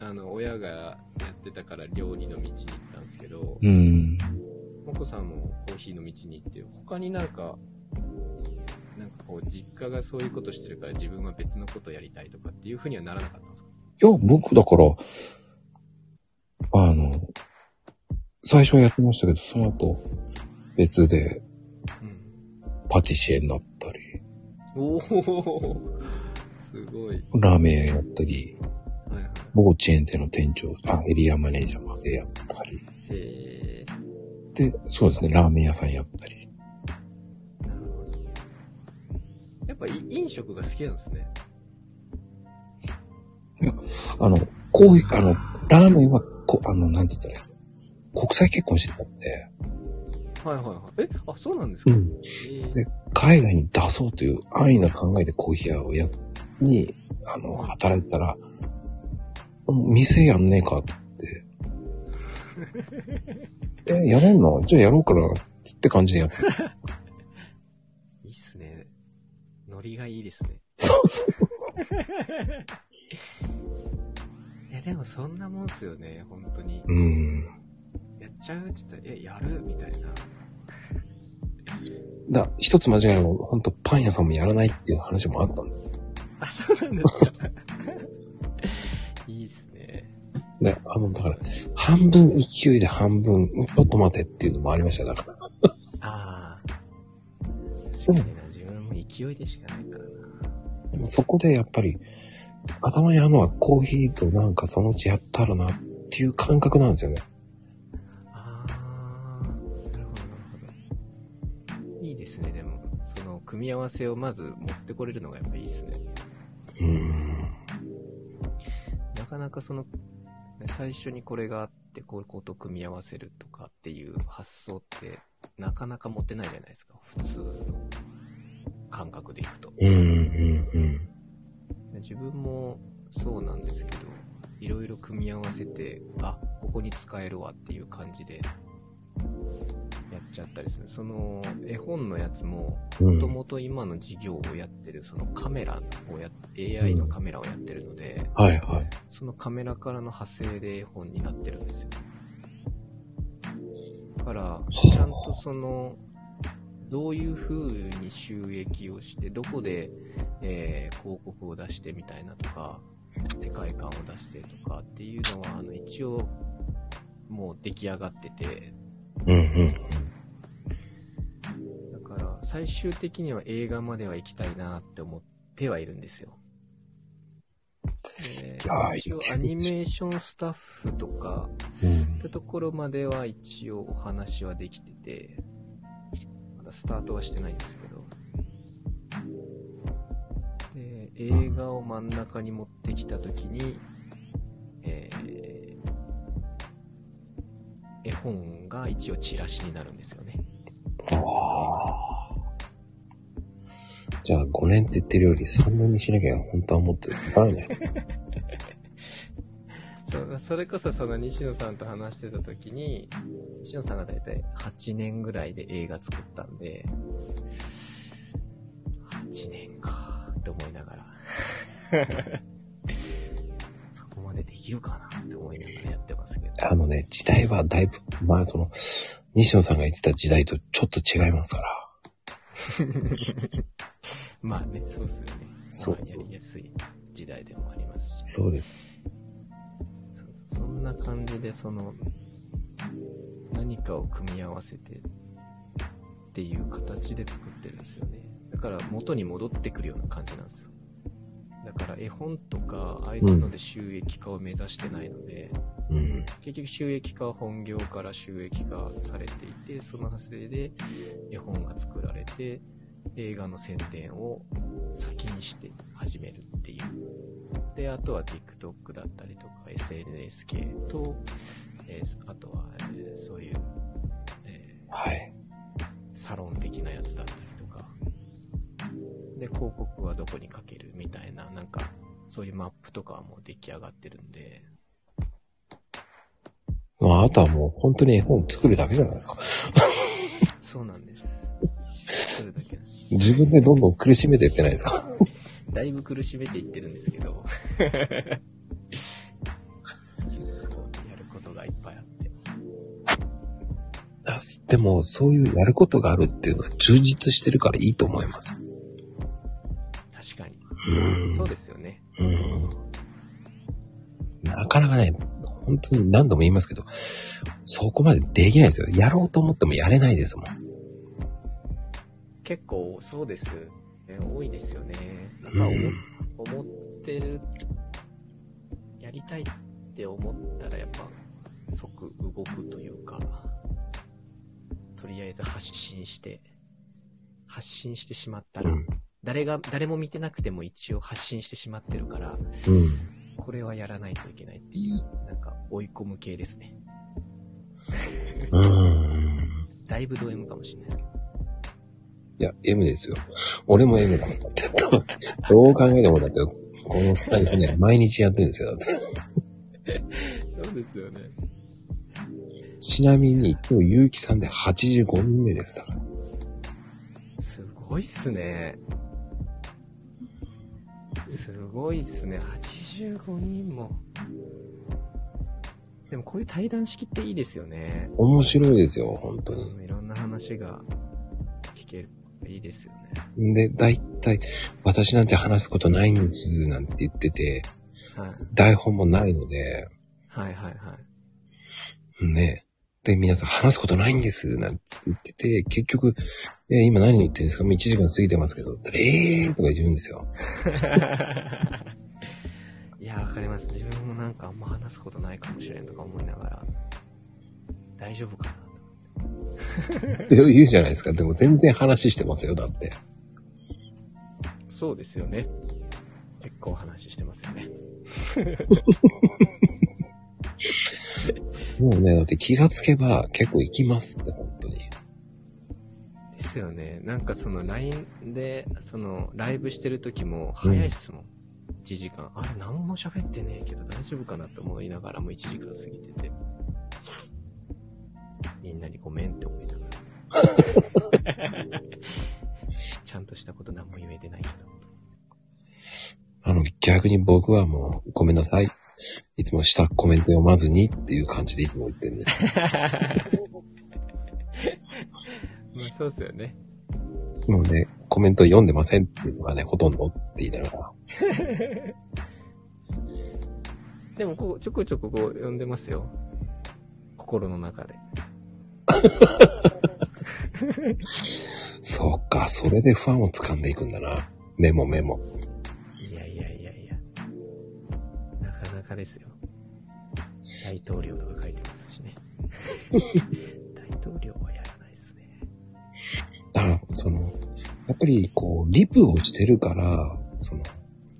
あの、親がやってたから料理の道に行ったんですけど、うん。もこさんもコーヒーの道に行って、他になんか、なんかこう、実家がそういうことしてるから自分は別のことやりたいとかっていうふうにはならなかったんですか？いや、僕だから、あの、最初はやってましたけど、その後、別でうん。パティシエになったり、おおすごい。ラーメン屋やったり、はいはい。某チェーン店の店長、あ、エリアマネージャーまでやったり、へえ。で、そうですね、ラーメン屋さんやったり。やっぱい飲食が好きなんですね。あの、こういう、あの、ラーメンは、こあの、なんて言ったらいいの？国際結婚してたんで、はいはいはい。え、あ、そうなんですか、ん。えーで海外に出そうという安易な考えでコーヒー屋をや、に、あの、働いてたら、店やんねえかって言って、(laughs) え、やれんの？じゃあやろうから、つって感じでやって。(laughs) いいっすね。ノリがいいですね。そうそうそう。(laughs) いや、でもそんなもんっすよね、本当に。うん。ちゃう？って言ったら、え、やる？みたいな。(laughs) だ、一つ間違いは、ほんとパン屋さんもやらないっていう話もあったんだ。あ、そうなんですか。(laughs) いいっすね。で、あの、だから、半分勢いで半分、ちょっと待てっていうのもありましたよだから。ああ。確かにな、自分も勢いでしかないからな。でもそこでやっぱり、頭にあるのはコーヒーとなんかそのうちやったらなっていう感覚なんですよね。組み合わせをまず持ってこれるのがやっぱいいですね。うーん。なかなかその、最初にこれがあって、こういうこと組み合わせるとかっていう発想って、なかなか持ってないじゃないですか。普通の感覚でいくと。うん、うん、うん。自分もそうなんですけど、いろいろ組み合わせて、あ、ここに使えるわっていう感じで、やっちゃったりする。その、絵本のやつも、うんもともと今の事業をやってる、そのカメラをやっ、AI のカメラをやってるので、はい、はい。そのカメラからの派生で絵本になってるんですよ。だから、ちゃんとその、どういう風に収益をして、どこで、えー広告を出してみたいなとか、世界観を出してとかっていうのは、あの、一応、もう出来上がってて、うん、うん。だから、最終的には映画までは行きたいなって思ってはいるんですよ。でいやー一応アニメーションスタッフとか、うんってところまでは一応お話はできてて、まだスタートはしてないんですけど。で、映画を真ん中に持ってきたときに、えー、絵本が一応チラシになるんですよね。ああ。じゃあ5年って言ってるより3年にしなきゃ本当はもっとかからないですか？(laughs) そうそれこそその西野さんと話してた時に、西野さんがだいたい8年ぐらいで映画作ったんで、8年かって思いながら、(laughs) きるかなって思いながらやってますけど。あのね、時代はだいぶ、まあその、西野さんが言ってた時代とちょっと違いますから。(laughs) まあね、そうっすよね。そうそうやりやすい時代でもありますし。そうです。そそんな感じで、その、何かを組み合わせてっていう形で作ってるんですよね。だから元に戻ってくるような感じなんですよ。だから絵本とか、ああいうので収益化を目指してないので、うん。結局収益化は本業から収益化されていて、その派生で絵本が作られて、映画の宣伝を先にして始めるっていう。で、あとは TikTok だったりとか SNS 系と、えーあとは、えーそういう、えはい。ーサロン的なやつだったり。で、広告はどこにかけるみたいな、なんか、そういうマップとかはもう出来上がってるんで、まあ、あとはもう本当に絵本作るだけじゃないですか。そうなんです。それだけ。自分でどんどん苦しめていってないですか。だいぶ苦しめていってるんですけど。やることがいっぱいあって。あでも、そういうやることがあるっていうのは充実してるからいいと思います。そうですよね。うん。なかなかね、本当に何度も言いますけど、そこまでできないですよ。やろうと思ってもやれないですもん。結構そうです。ね多いですよね。なんか思,、うん思ってる、やりたいって思ったらやっぱ即動くというか、とりあえず発信して、発信してしまったら、うん誰が、誰も見てなくても一応発信してしまってるから、うん。これはやらないといけないっていう、なんか追い込む系ですね。うん。だいぶド M かもしれないですけど。いや、M ですよ。俺も M だも。どう考えてもだって、このスタイルね、毎日やってるんですよ、だって。そうですよね。ちなみに、今日、ゆうきさんで85人目ですだから。すごいっすね。すごいっすね。85人も。でもこういう対談式っていいですよね。面白いですよ、本当に。いろんな話が聞ける。いいですよね。で、だいたい、私なんて話すことないんです、なんて言ってて、はい。台本もないので、はいはいはい。ね。で、皆さん話すことないんです、なんて言ってて、結局、え、今何言ってるんですか？もう1時間過ぎてますけど、えーとか言うんですよ。(laughs) いや、わかります。自分もなんかあんま話すことないかもしれんとか思いながら、大丈夫かなと。って言うじゃないですか。でも全然話してますよ、だって。そうですよね。結構話してますよね。(laughs) もうね、だって気がつけば結構行きますって、本当に。ですよね。なんかその LINE で、そのライブしてる時も早いっすもん。1時間。あれ何も喋ってねえけど大丈夫かなって思いながらも1時間過ぎてて。みんなにごめんって思いながら。(laughs) ちゃんとしたこと何も言えてないけど。あの、逆に僕はもう、ごめんなさい。いつも下コメント読まずにっていう感じでいつも言ってるんです。(laughs) まあそうっすよね。もうね、コメント読んでませんっていうのがね、ほとんどって言いながら。(laughs) でもこう、ちょこちょここう読んでますよ。心の中で。(laughs) そうか、それでファンを掴んでいくんだな。メモメモ。ですよ。大統領とか書いてますしね。(laughs) 大統領はやらないですね。だから、その、やっぱりこう、リプをしてるから、その、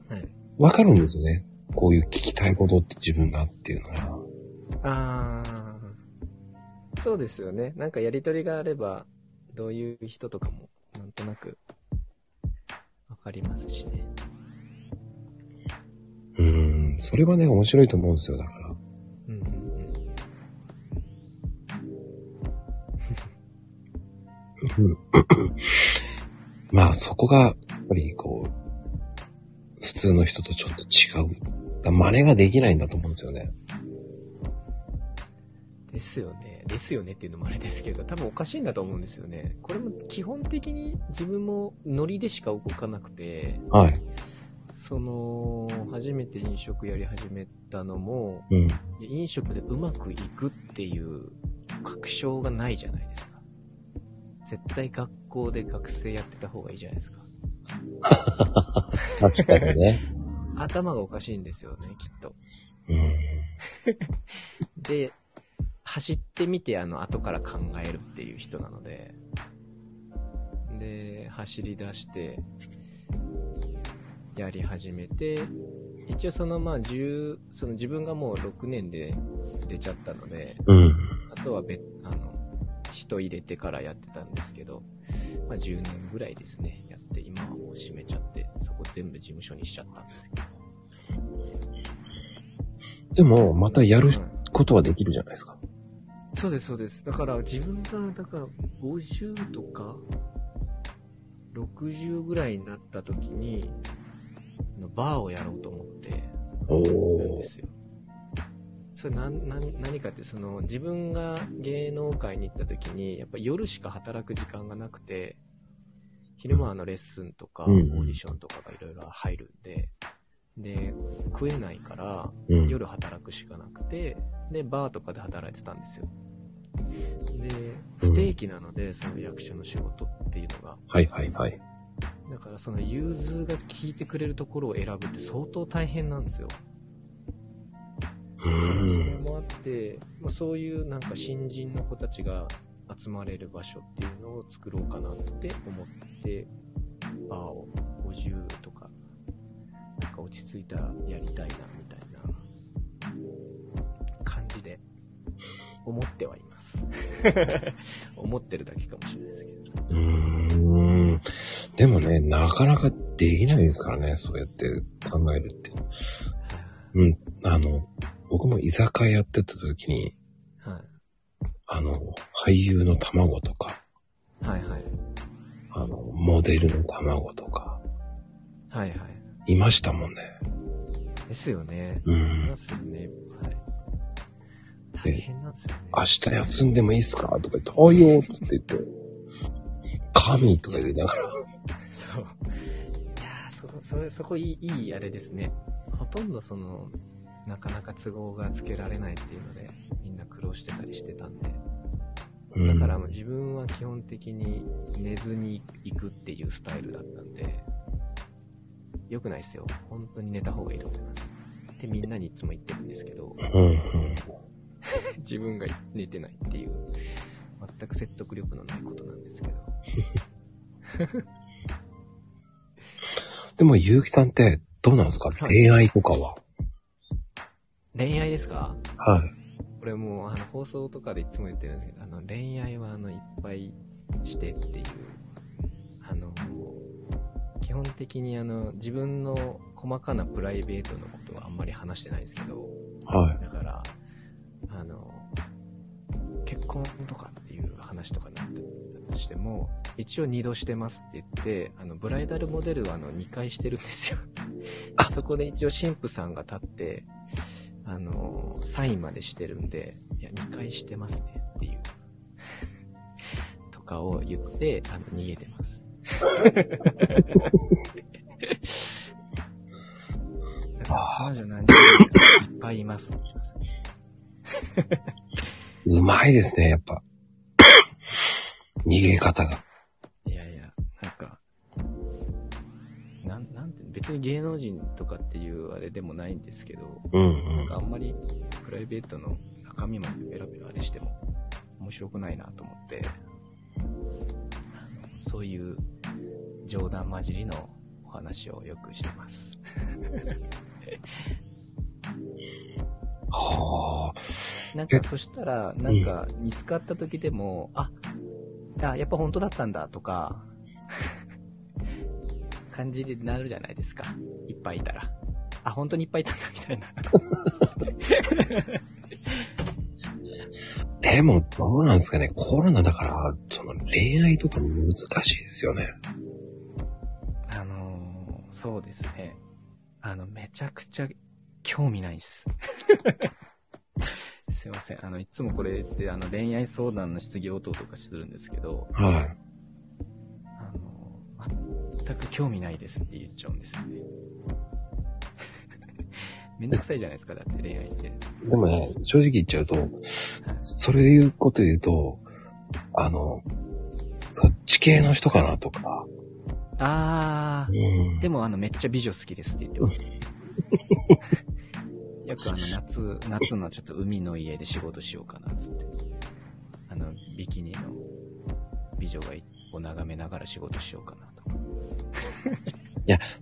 はい。わかるんですよね。こういう聞きたいことって自分がっていうのが。あー。そうですよね。なんかやりとりがあれば、どういう人とかも、なんとなく、わかりますしね。うーん、それはね、面白いと思うんですよ、だから。うんまあ、そこが、やっぱりこう、普通の人とちょっと違う。だ真似ができないんだと思うんですよね。ですよね。ですよねっていうのもあれですけど、多分おかしいんだと思うんですよね。これも基本的に自分もノリでしか動かなくて、はい。その、初めて飲食やり始めたのも、うん。飲食でうまくいくっていう確証がないじゃないですか。絶対学校で学生やってた方がいいじゃないですか。確かにね。(laughs) 頭がおかしいんですよね、きっと。うん。で、走ってみて、あの、後から考えるっていう人なので、で、走り出して、やり始めて、一応その、まあ、10、その自分がもう6年で出ちゃったので、うん。あとは別、あの、人入れてからやってたんですけど、まあ、10年ぐらいですね、やって、今はもう閉めちゃって、そこ全部事務所にしちゃったんですけど。でも、またやるはいことはできるじゃないですか。そうです、そうです。だから自分が、だから50とか、60ぐらいになった時に、バーをやろうと思っておるんーで。すよ。それなん、なん、何かって、その、自分が芸能界に行った時に、やっぱ夜しか働く時間がなくて、昼間はあのレッスンとか、オうんーディションとかがいろいろ入るんで、で、食えないから、うん。夜働くしかなくて、で、バーとかで働いてたんですよ。で、不定期なので、その役者の仕事っていうのが。はいはいはい。だからその融通が効いてくれるところを選ぶって相当大変なんですよ。うそれん。もあって、まあ、そういうなんか新人の子たちが集まれる場所っていうのを作ろうかなって思って、バーを50とか、なんか落ち着いたらやりたいな、みたいな感じで思ってはいます。(laughs) 思ってるだけかもしれないですけど。でもね、なかなかできないですからね、そうやって考えるって。うん。あの、僕も居酒屋やってた時に、はい。あの、俳優の卵とか、はいはい。あの、モデルの卵とか、はいはい。いましたもんね。ですよね。ういまん。すよね。はい。大変なんですよね。明日休んでもいいっすか？とか言って、ああよって言って、神とか言いながら、そう。いやーそこ、そ、そこいい、いいあれですね。ほとんどその、なかなか都合がつけられないっていうので、みんな苦労してたりしてたんで。うんだからもう自分は基本的に寝ずに行くっていうスタイルだったんで、良くないですよ。本当に寝た方がいいと思います。ってみんなにいつも言ってるんですけど、うんうん。(laughs) 自分が寝てないっていう、全く説得力のないことなんですけど。でも、ゆうきさんって、どうなんですか、はい恋愛とかは？恋愛ですか？はい。これもう、あの、放送とかでいつも言ってるんですけど、あの、恋愛は、あの、いっぱいしてっていう、あの、基本的に、あの、自分の細かなプライベートのことはあんまり話してないんですけど、はい。だから、あの、結婚とかっていう話とかになったとしても、一応二度してますって言って、あの、ブライダルモデルはあの、2回してるんですよ。あそこで一応神父さんが立って、あの、サインまでしてるんで、いや、2回してますねっていう、とかを言って、あの、逃げてます。彼女何人ですか？いっぱいいます。うまいですね、やっぱ。逃げ方が。いやいや、なんか、なん、なんて、別に芸能人とかっていうあれでもないんですけど、うんうん。なんかあんまりプライベートの中身までベラベラあれしても面白くないなと思って、そういう冗談交じりのお話をよくしてます。(laughs) はあ。なんかそしたら、なんか見つかった時でも、あ、あ、やっぱ本当だったんだとか、(laughs) 感じになるじゃないですか。いっぱいいたら。あ、本当にいっぱいいたんだみたいな。(laughs) でも、どうなんですかね。コロナだから、その恋愛とか難しいですよね。あのーそうですね。あの、めちゃくちゃ興味ないっす。(laughs) すいません。あの、いつもこれって、あの、恋愛相談の質疑応答とかするんですけど、はい。あの、全く興味ないですって言っちゃうんですよね。(laughs) めんどくさいじゃないですか、だって恋愛って。でもね、正直言っちゃうと、それいうこと言うと、あの、そっち系の人かなとか。あうー、ん。でもあの、めっちゃ美女好きですって言ってます。(laughs) よくあの、夏、夏のちょっと海の家で仕事しようかな、つって。あの、ビキニの美女がいを眺めながら仕事しようかなと (laughs) か。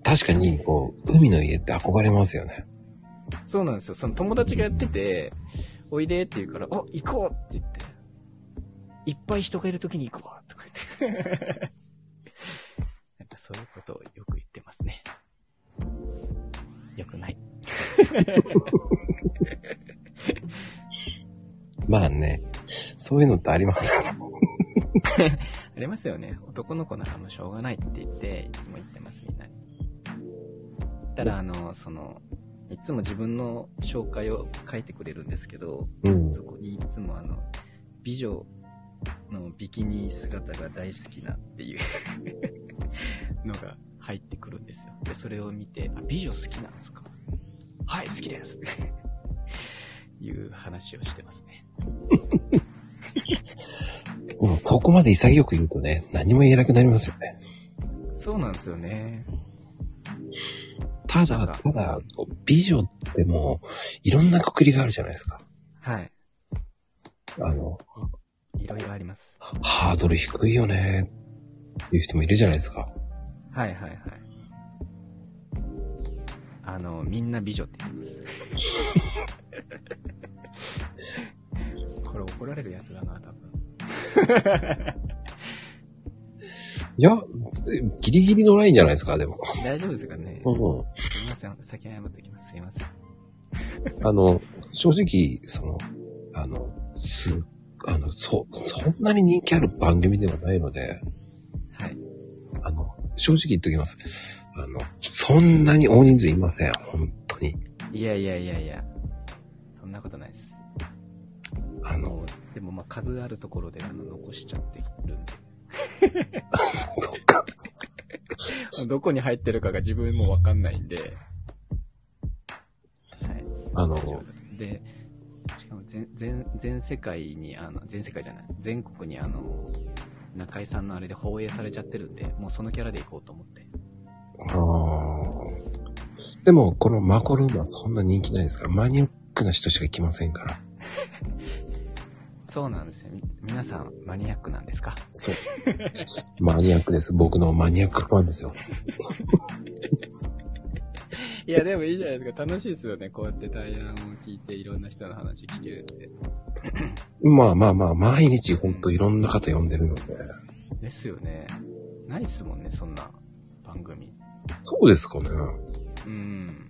確かに、こう、海の家って憧れますよね。そうなんですよ。その友達がやってて、おいでって言うから、あ、行こうって言って。いっぱい人がいる時に行こうとか言って。なんかそういうことをよく言ってますね。よくない。(laughs) まあね、そういうのってありますか？ら。(laughs) ありますよね。男の子ならもうしょうがないって言って、いつも言ってます、みんなに。ただ、あの、その、いつも自分の紹介を書いてくれるんですけど、うん。そこにいつもあの、美女のビキニ姿が大好きなっていう (laughs) のが入ってくるんですよ。で、それを見て、あ、美女好きなんですか？はい、好きですいう話をしてますね。(laughs) でもそこまで潔く言うとね、何も言えなくなりますよね。そうなんですよね。ただ、ただ、美女ってもう、いろんなくくりがあるじゃないですか。はい。あの、いろいろあります。ハードル低いよね、っていう人もいるじゃないですか。はいはいはい。あの、みんな美女って言ってます。これ怒られるやつだな、多分。(laughs) いや、ギリギリのラインじゃないですか、でも。大丈夫ですかね？うん。すいません。先謝っておきます。すいません。(laughs) あの、正直、その、あの、す、あの、そ、そんなに人気ある番組ではないので、はい。あの、正直言っときます。あの、そんなに大人数いません、本当に。いやいやいやいや。そんなことないです。あの、でもまあ数あるところであの残しちゃってるんで。(laughs) そっか。(laughs) どこに入ってるかが自分もわかんないんで。はい。あの、で、しかも全、全、全世界に、あの、全世界じゃない、全国にあの、中井さんのあれで放映されちゃってるんで、もうそのキャラでいこうと思って。あーでも、このマコルームはそんな人気ないですから、マニアックな人しか来ませんから。そうなんですよ。み皆さん、マニアックなんですか？そう。マニアックです。僕のマニアックファンですよ。(laughs) いや、でもいいじゃないですか。楽しいですよね。こうやって対談を聞いて、いろんな人の話聞けるって。まあまあまあ、毎日ほんといろんな方呼んでるので。ですよね。ないっすもんね、そんな番組。そうですかね。うん。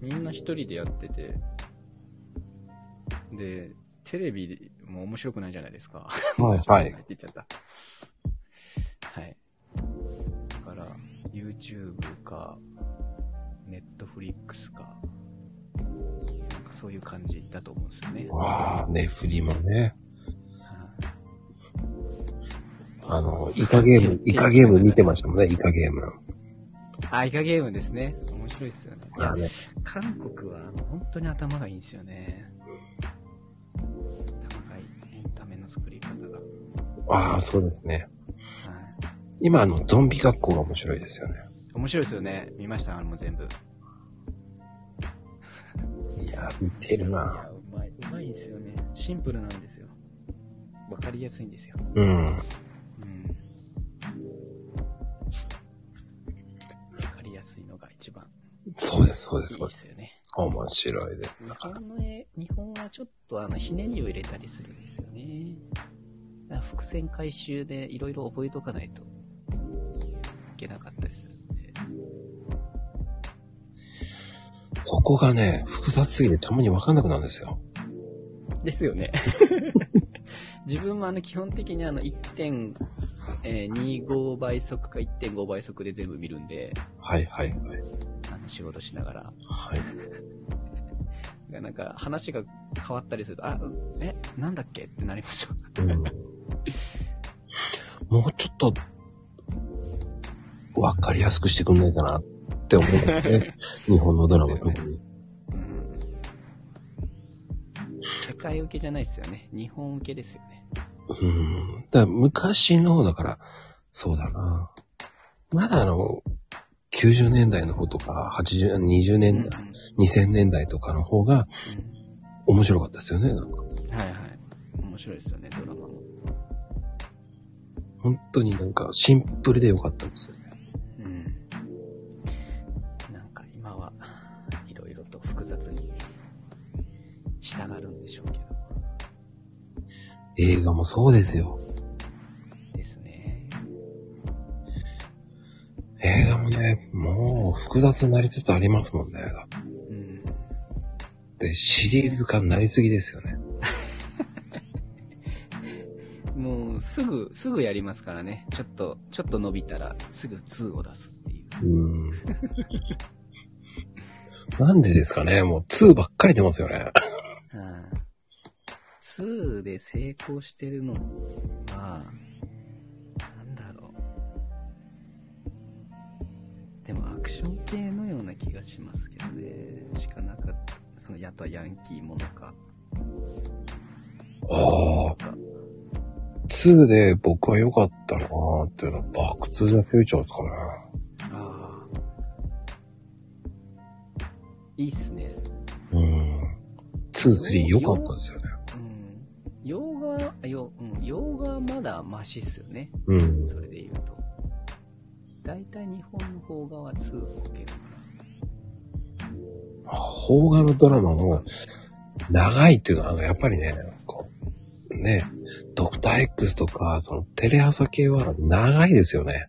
みんな一人でやってて、で、テレビも面白くないじゃないですか。はいはいって言っちゃった。はい。だから、YouTube か、Netflix か、なんかそういう感じだと思うんですよね。わあ、ね、フリもね。はいあの、イカゲーム、イカゲーム見てましたもんね、イカゲーム。あ、イカゲームですね。面白いっすよね。いやあ、ね、韓国は本当に頭がいいんですよね。頭がいい。エンタメの作り方が。ああ、そうですね。はい。今、あの、ゾンビ学校が面白いですよね。面白いですよね。見ました？あの全部。いや、見てるいや、な。うまい。うまいんですよね。シンプルなんですよ。わかりやすいんですよ。うん。うん。そうです、そうです、そうです。よね。面白いです。日本の絵、日本はちょっとあの、ひねりを入れたりするんですよね。伏線回収でいろいろ覚えとかないといけなかったりするんで。そこがね、複雑すぎてたまにわかんなくなるんですよ。ですよね。(laughs) 自分もあの基本的にあの1.25倍速か1.5倍速で全部見るんで、はい、はい、はい。仕事しながら。はい。(laughs) なんか話が変わったりすると、あ、え、なんだっけ？ってなりますよ。うんもうちょっと、わかりやすくしてくんないかなって思いますね。(laughs) 日本のドラマ特に。うん。世界受けじゃないですよね。日本受けですよね。うん。だ昔の、だから、そうだな。まだあの、90年代の方とか、80、20うん年代、2000年代とかの方が面白かったですよね。なんかはいはい。面白いですよね、ドラマも。本当になんかシンプルで良かったですよね。うん。なんか今はいろいろと複雑に従うんでしょうけど。映画もそうですよ。映画もね、もう複雑になりつつありますもんね。うん。で、シリーズ化になりすぎですよね。(laughs) もうすぐ、すぐやりますからね。ちょっと、ちょっと伸びたらすぐ2を出すっていう。うん。なんでですかねもう2ばっかり出ますよね。(laughs) うん。2で成功してるのは、でもアクション系のような気がしますけどね。しかなかった。その、やっとヤンキーものか。ああ、2で僕は良かったなーっていうのはバックトゥザフューチャーですかね。ああ。いいっすね。うん。2、3良かったですよね。うん。洋画、ん、洋画はまだマシっすよね。うん。それで言うと。だいたい日本の邦画は2を受ける。邦画のドラマも長いっていうの、やっぱりね、こう、ね、ドクター X とか、そのテレ朝系は長いですよね。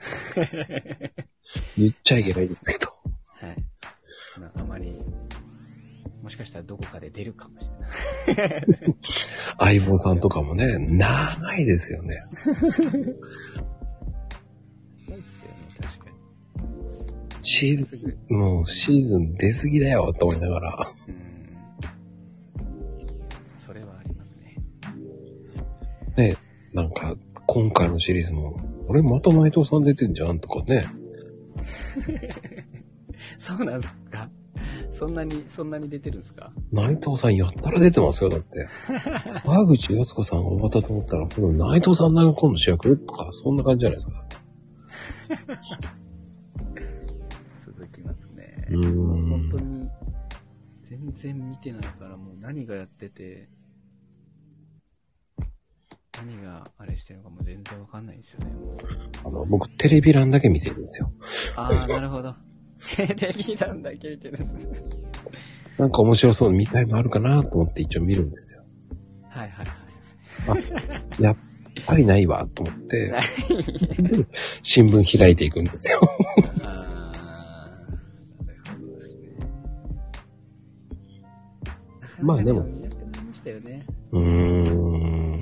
(laughs) 言っちゃいけないんですけど。はい。まあ、あまり、もしかしたらどこかで出るかもしれない。(laughs) 相棒さんとかもね、長いですよね。(laughs) シーズン、もうシーズン出過ぎだよと思いながら。うん。それはありますね。ね、なんか、今回のシリーズも、俺また内藤さん出てんじゃんとかね。(laughs) そうなんですか？そんなに、そんなに出てるんですか？内藤さんやったら出てますよ、だって。(laughs) 沢口靖子さんが終わったと思ったら、この内藤さんが今度主役？とか、そんな感じじゃないですか。続きますね。う本当に、全然見てないから、もう何がやってて、何があれしてるのかもう全然わかんないんですよね。あの、僕、テレビ欄だけ見てるんですよ。ああ、なるほど。テレビなんだけ見てるんですね。なんか面白そうに見たいのあるかなと思って一応見るんですよ。はいはいはい。やっぱりないわ、と思って、で、新聞開いていくんですよ。まあでも。うーん。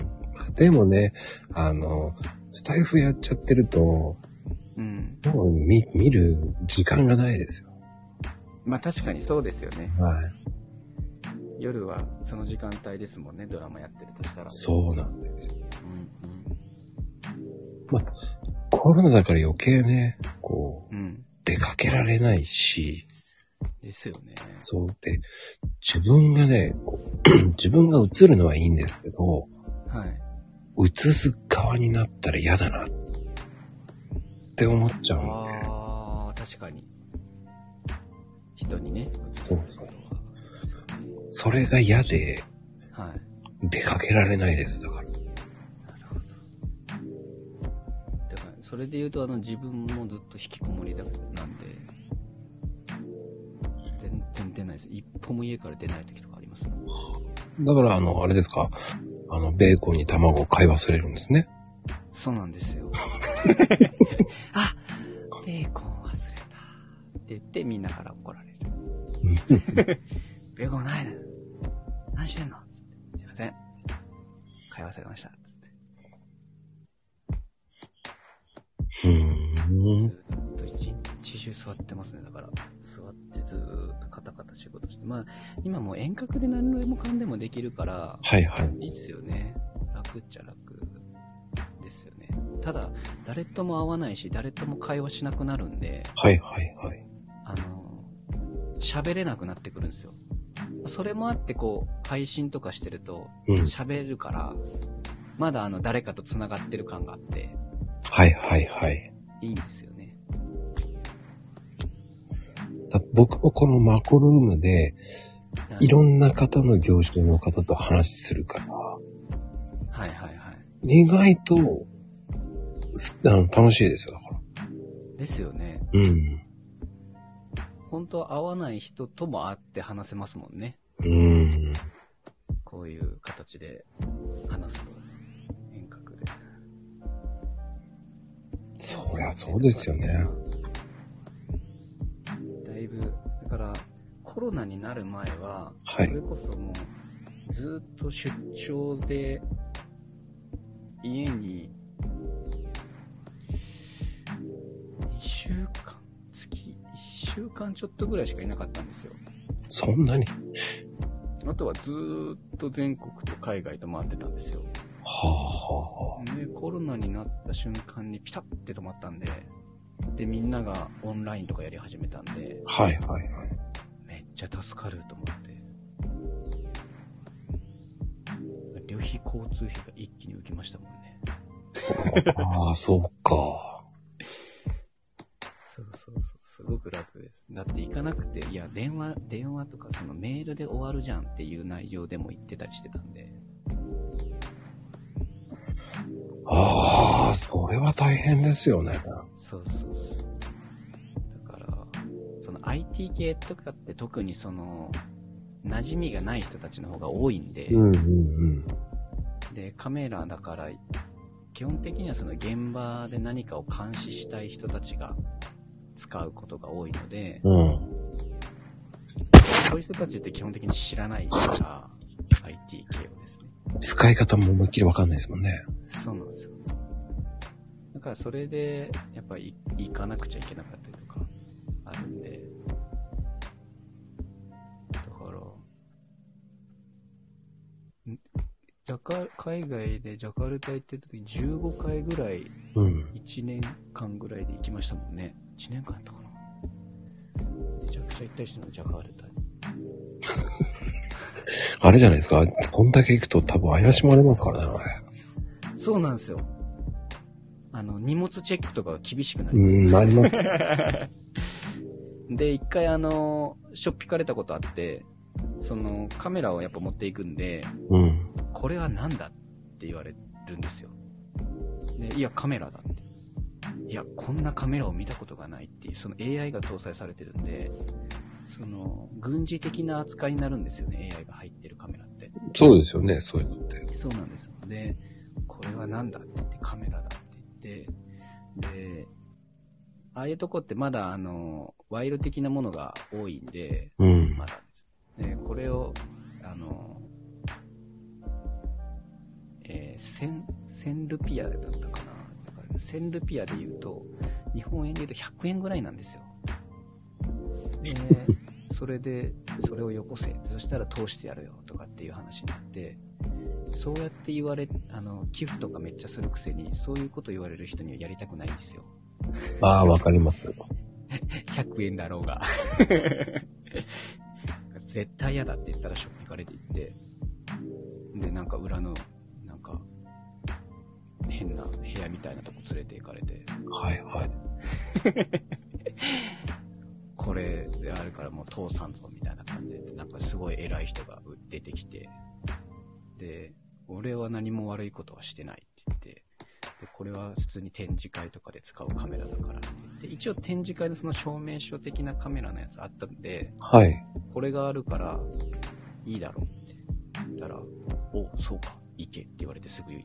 でもね、あの、スタイフやっちゃってると、うん。もう見、見る時間がないですよ。まあ確かにそうですよね。はい。夜はその時間帯ですもんね、ドラマやってるとしたら。そうなんですよ。うんコロナだから余計ね、こう、うん。うん。出かけられないし、ですよね。そうで、自分がね、こう (clears throat) 自分が映るのはいいんですけど、はい。映す側になったら嫌だなって思っちゃうんで、ああ、確かに。人にね。そうそうそれが嫌ではい。出かけられないです、だから。それで言うと、あの、自分もずっと引きこもりだなんで、全然出ないです。一歩も家から出ない時とかありますだから、あの、あれですか、あの、ベーコンに卵を買い忘れるんですね。そうなんですよ。(laughs) あベーコン忘れた。って言ってみんなから怒られる。ベーコンないの何してんの？つって。すいません。買い忘れました。つって。うーん。ずーっと一日中座ってますね。だから、座ってずーっとカタカタ仕事して。まあ、今もう遠隔で何でもかんでもできるから、はいはい。いいっすよね。楽っちゃ楽ですよね。ただ、誰とも会わないし、誰とも会話しなくなるんで、はいはいはい。あの、喋れなくなってくるんですよ。それもあって、こう、配信とかしてると、うん。喋るから、まだあの、誰かと繋がってる感があって、はいはいはい。いいんですよね。だ僕もこのマコルームで、いろんな方の業種の方と話するから、はいはいはい。意外と、すあの楽しいですよ、だから。ですよね。うん。本当は会わない人とも会って話せますもんね。うん。こういう形で話すと。遠隔で。そりゃそうですよね。だから、コロナになる前は、はいそれこそもう、ずっと出張で、家に、2週間、月、1週間ちょっとぐらいしかいなかったんですよ。そんなに？あとはずーっと全国と海外と回ってたんですよ。はあはあはで、コロナになった瞬間にピタッて止まったんで、で、みんながオンラインとかやり始めたんで、あ。はいはいはい。めっちゃ助かると思って。旅費、交通費が一気に浮きましたもんね。ああ、そうか。そうそうそう、すごく楽です。だって行かなくて、いや、電話、電話とかそのメールで終わるじゃんっていう内容でも言ってたりしてたんで、ああ、それは大変ですよね。そうそうそう。だから、その IT 系とかって特にその、馴染みがない人たちの方が多いんで、うんうんうん。で、カメラだから、基本的にはその現場で何かを監視したい人たちが使うことが多いので、うん。そういう人たちって基本的に知らないから、IT 系。使い方も思いっきりわかんないですもんね。そうなんですよ。だからそれで、やっぱり行かなくちゃいけなかったりとか、あるんで。だから、んジャカ、海外でジャカルタ行ってた時15回ぐらい、うん。1年間ぐらいで行きましたもんね。1年間やったかな。めちゃくちゃ行ったりしてるの、ジャカルタに。(laughs) あれじゃないですか。そんだけ行くと多分怪しまれますからね、あれ。そうなんですよ。あの、荷物チェックとかが厳しくなります。うん、なります。(laughs) で、一回あの、しょっぴかれたことあって、その、カメラをやっぱ持っていくんで、うん。これは何だって言われるんですよ。で、いや、カメラだって。いや、こんなカメラを見たことがないっていう、その AI が搭載されてるんで、その、軍事的な扱いになるんですよね、AI が入ってるカメラって。そうですよね、そういうのって。そうなんですよ。で、これは何だって言って、カメラだって言って、で、ああいうとこってまだあの、賄賂的なものが多いんで、うん。まだです。で、これを、あの、えー、セン、センルピアだったかな。だからセンルピアで言うと、日本円で言うと100円ぐらいなんですよ。で、それで、それをよこせ。そしたら通してやるよ、とかっていう話になって、そうやって言われ、あの、寄付とかめっちゃするくせに、そういうこと言われる人にはやりたくないんですよ。ああ、わかります。(laughs) 100円だろうが。(laughs) 絶対嫌だって言ったらショップ行かれて行って、で、なんか裏の、なんか、変な部屋みたいなとこ連れて行かれて、はいはい。(laughs) これであるからもう通さんぞみたいな感じで、なんかすごい偉い人が出てきて、で、俺は何も悪いことはしてないって言って、でこれは普通に展示会とかで使うカメラだからって言って、一応展示会のその証明書的なカメラのやつあったんで、はい。これがあるから、いいだろうって言ったら、お、そうか、行けって言われてすぐい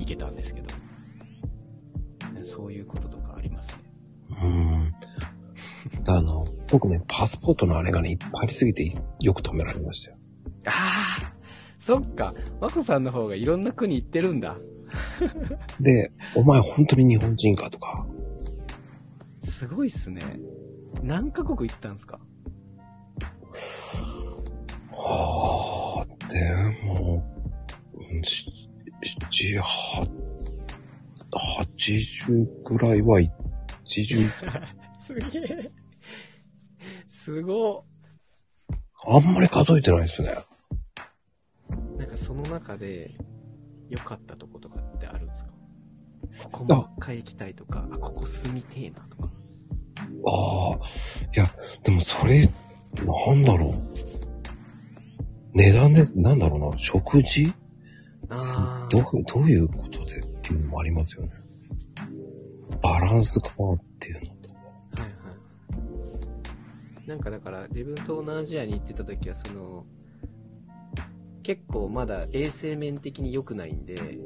行けたんですけど、ねそういうこととかありますね。うーん。(laughs) あの、僕ね、パスポートのあれがね、いっぱいありすぎてよく止められましたよ。ああ、そっか、マコさんの方がいろんな国行ってるんだ。で、お前本当に日本人かとか、すごいっすね。何カ国行ったんすか？ああ、でも、七、八、八十ぐらいは、一十、(laughs) すげえ。すごあんまり数えてないですね。なんかその中で良かったとことかってあるんですか？ここもう一回行きたいとか、あ、ここ住みてえなとか。ああ、いや、でもそれ、なんだろう。値段です、なんだろうな、食事？すあどう、どういうことでっていうのもありますよね。バランスがっていうの。なんかだから、自分東南アジアに行ってた時は、その、結構まだ衛生面的に良くないんで、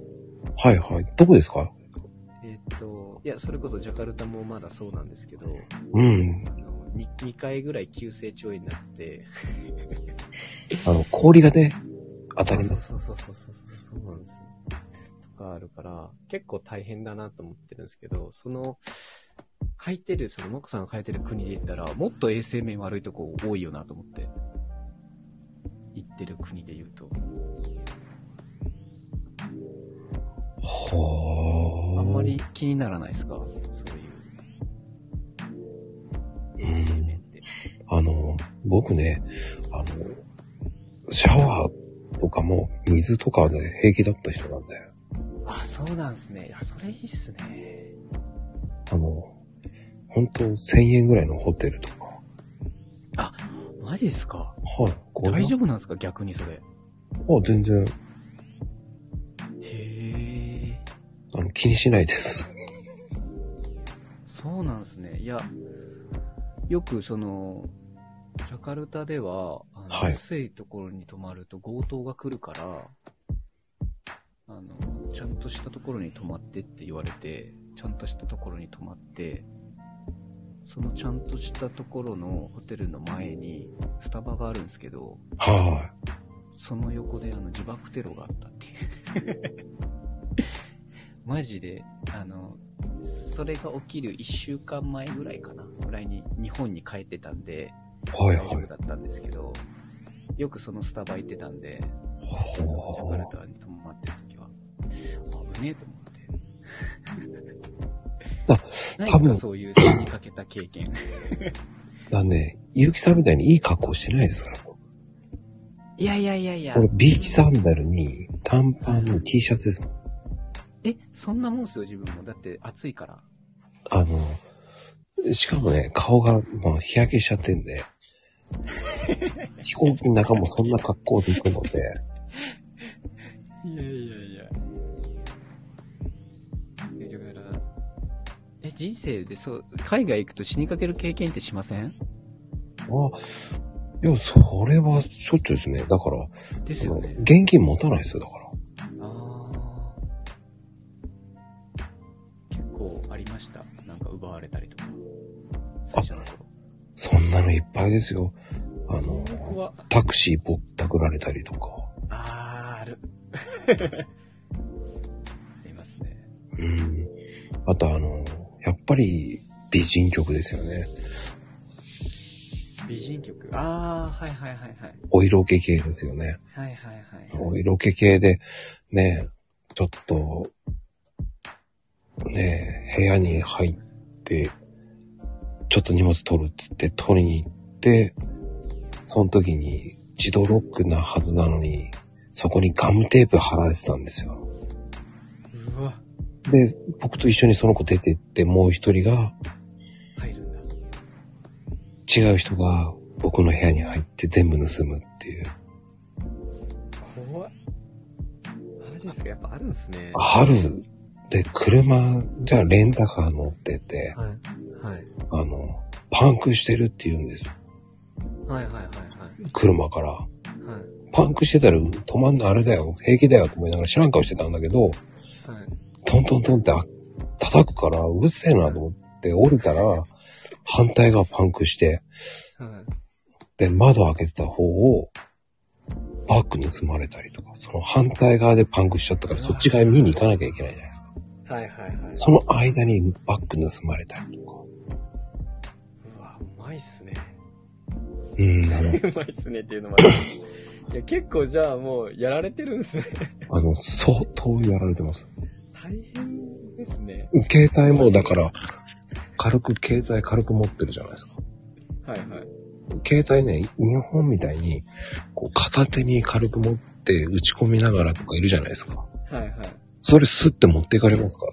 はいはい。どこですか？えっと、いや、それこそジャカルタもまだそうなんですけど、うん。あの 2, 2回ぐらい急成長になって、(laughs) あの、氷がね、当たります。そうそうそうそうそう、そうなんです。とかあるから、結構大変だなと思ってるんですけど、その、書いてる、その、マコさんが書いてる国で言ったら、もっと衛生面悪いとこ多いよなと思って。行ってる国で言うと。はあ。あんまり気にならないですか？そういう。衛生面って。あの、僕ね、あの、シャワーとかも水とかね、平気だった人なんで、あ、そうなんすね。いや、それいいっすね。あの、本当1000円ぐらいのホテルとか、マジっすか？はい、こ大丈夫なんですか？逆にそれ。夫あ、全然、へえ。あの、気にしないです。そうなんすね。いや、よくその、ジャカルタでは、あの、はい安いところに泊まると強盗が来るから、あの、ちゃんとしたところに泊まってって言われて、ちゃんとしたところに泊まって、そのちゃんとしたところのホテルの前にスタバがあるんですけど、はその横であの自爆テロがあったっていう。(laughs) マジで、あの、それが起きる1週間前ぐらいかなぐらいに日本に帰ってたんで、い。はい大丈はい。夫だったんですけど、よくそのスタバ行ってたんで、ジャカルはタに泊まってる時は、危ねえと思って。多分かそういう死にかけた経験。あ。(laughs) だね、ゆうきさんみたいにいい格好してないですから。いやいやいやいや。俺、ビーチサンダルに、短パンに T シャツですもん。え、そんなもんっすよ、自分も。だって暑いから。あの、しかもね、顔がもう日焼けしちゃってんで、(laughs) 飛行機の中もそんな格好で行くので、いやいやいや。人生でそう、海外行くと死にかける経験ってしません？あ、いや、それはしょっちゅうですね。だから、ですよね。現金持たないですよ、だから。あー結構ありました？なんか奪われたりとか。最初の頃。そんなのいっぱいですよ。あの、怖タクシーぼったくられたりとか。あー、ある。(laughs) ありますね。うん。あとあの、やっぱり美人局ですよね。美人曲？あー、はいはいはいはい。お色気系ですよね。はいはいはい。お色気系で、ね、ちょっと、ね、部屋に入って、ちょっと荷物取るって言って取りに行って、その時に自動ロックなはずなのに、そこにガムテープ貼られてたんですよ。で、僕と一緒にその子出てって、もう一人が、入るんだ。違う人が僕の部屋に入って全部盗むっていう。怖っ。マジですか？やっぱあるんすね。ある。で、車、じゃあレンタカー乗ってて、はい。はい。あの、パンクしてるって言うんです。はいはいはいはい。車から。はい。パンクしてたら止まんのあれだよ、平気だよと思いながら知らん顔してたんだけど、はい。トントントンってあ叩くからうるせえなと思って降りたら、反対側パンクして、はい。で、窓開けてた方を、バッグ盗まれたりとか、その反対側でパンクしちゃったからそっち側見に行かなきゃいけないじゃないですか。はいはいはい。その間にバッグ盗まれたりとか。うわ、うまいっすね。うん、(laughs) うまいっすねっていうのもある。いや、結構じゃあもうやられてるんですね。あの、相当やられてます。大変ですね。携帯もだから、軽く携帯軽く持ってるじゃないですか。はいはい。携帯ね、日本みたいに、こう片手に軽く持って打ち込みながらとかいるじゃないですか。はいはい。それスッて持っていかれますから。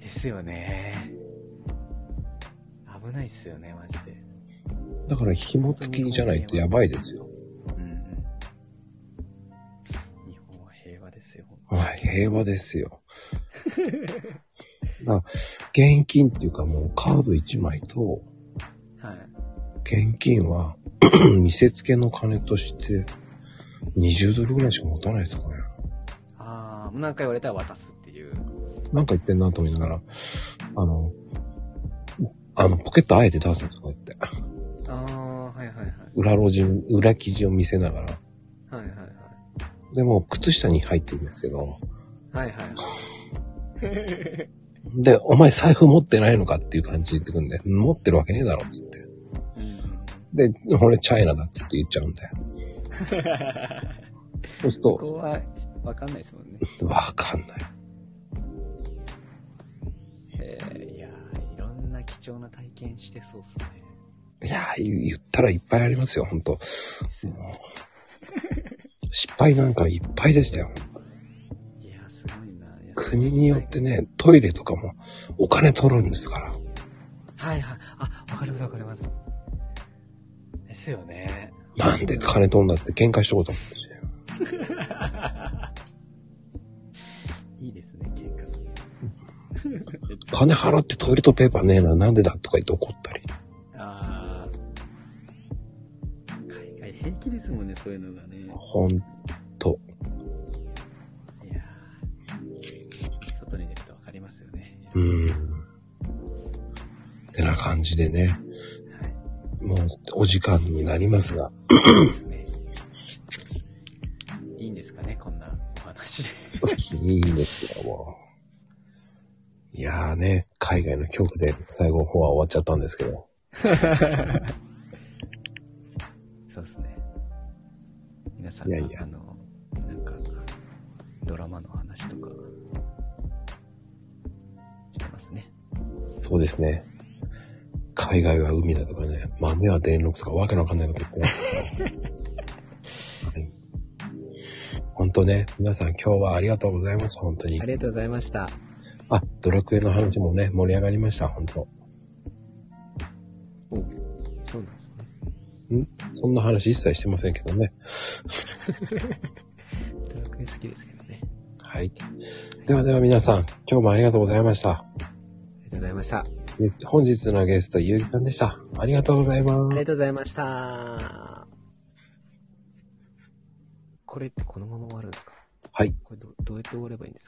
ですよね。危ないっすよね、マジで。だから紐付きじゃないとやばいですよ。はい、平和ですよ。(laughs) だから現金っていうかもうカード1枚と、はい。現金は (clears throat) 見せ付けの金として20ドルぐらいしか持たないですかね。ああ、もう何回言われたら渡すっていう。なんか言ってんなと思いながら、あの、あの、ポケットあえて出すんですこうやって。ああ、はいはいはい。裏路地、裏生地を見せながら。はいはいはい。でも、靴下に入ってるんですけど、はいはいはい。(laughs) で、お前財布持ってないのかっていう感じで言ってくんで、持ってるわけねえだろ、つって。うんで、俺チャイナだっつって言っちゃうんだよ。そうすることこは、わかんないですもんね。(laughs) わかんない。へえ、いやーいろんな貴重な体験してそうっすね。いやー、言ったらいっぱいありますよ、ほんと。失敗なんかいっぱいでしたよ。いやーすごいな。いや国によってね、トイレとかもお金取るんですから。はいはい。あ、わかりますわかります。ですよね。なんで金取んだって喧嘩したことあるんですよ。(laughs) いいですね、喧嘩する。(laughs) 金払ってトイレットペーパーねえな、なんでだとか言って怒ったり。平気ですもんね、そういうのがね。ほんと。いやー外に出るとわかりますよね。うーん。てな感じでね、はい。もうお時間になりますが、いいんですかね、こんなお話で。いいんですよ、もう。いやーね、海外の曲で最後の方は終わっちゃったんですけど。(laughs) そうですね。皆さんが、いやいやあの、なんか、ドラマの話とか、してますね。そうですね。海外は海だとかね、豆は電力とかわけのわかんないこと言ってますけど。(laughs) はい。本当ね、皆さん今日はありがとうございました、本当にあ。りがとうございました。あ、ドラクエの話もね、盛り上がりました、本当。ね。そんな話一切してませんけどね。ドラクエ好きですけどね。はい。ではでは皆さん、今日もありがとうございました。ありがとうございました。あ本日のゲスト、ゆうきさんでした。ありがとうございます。りがとうございました。これってこのまま終わるんですか？はい。これどどうやって終わればいいんですか？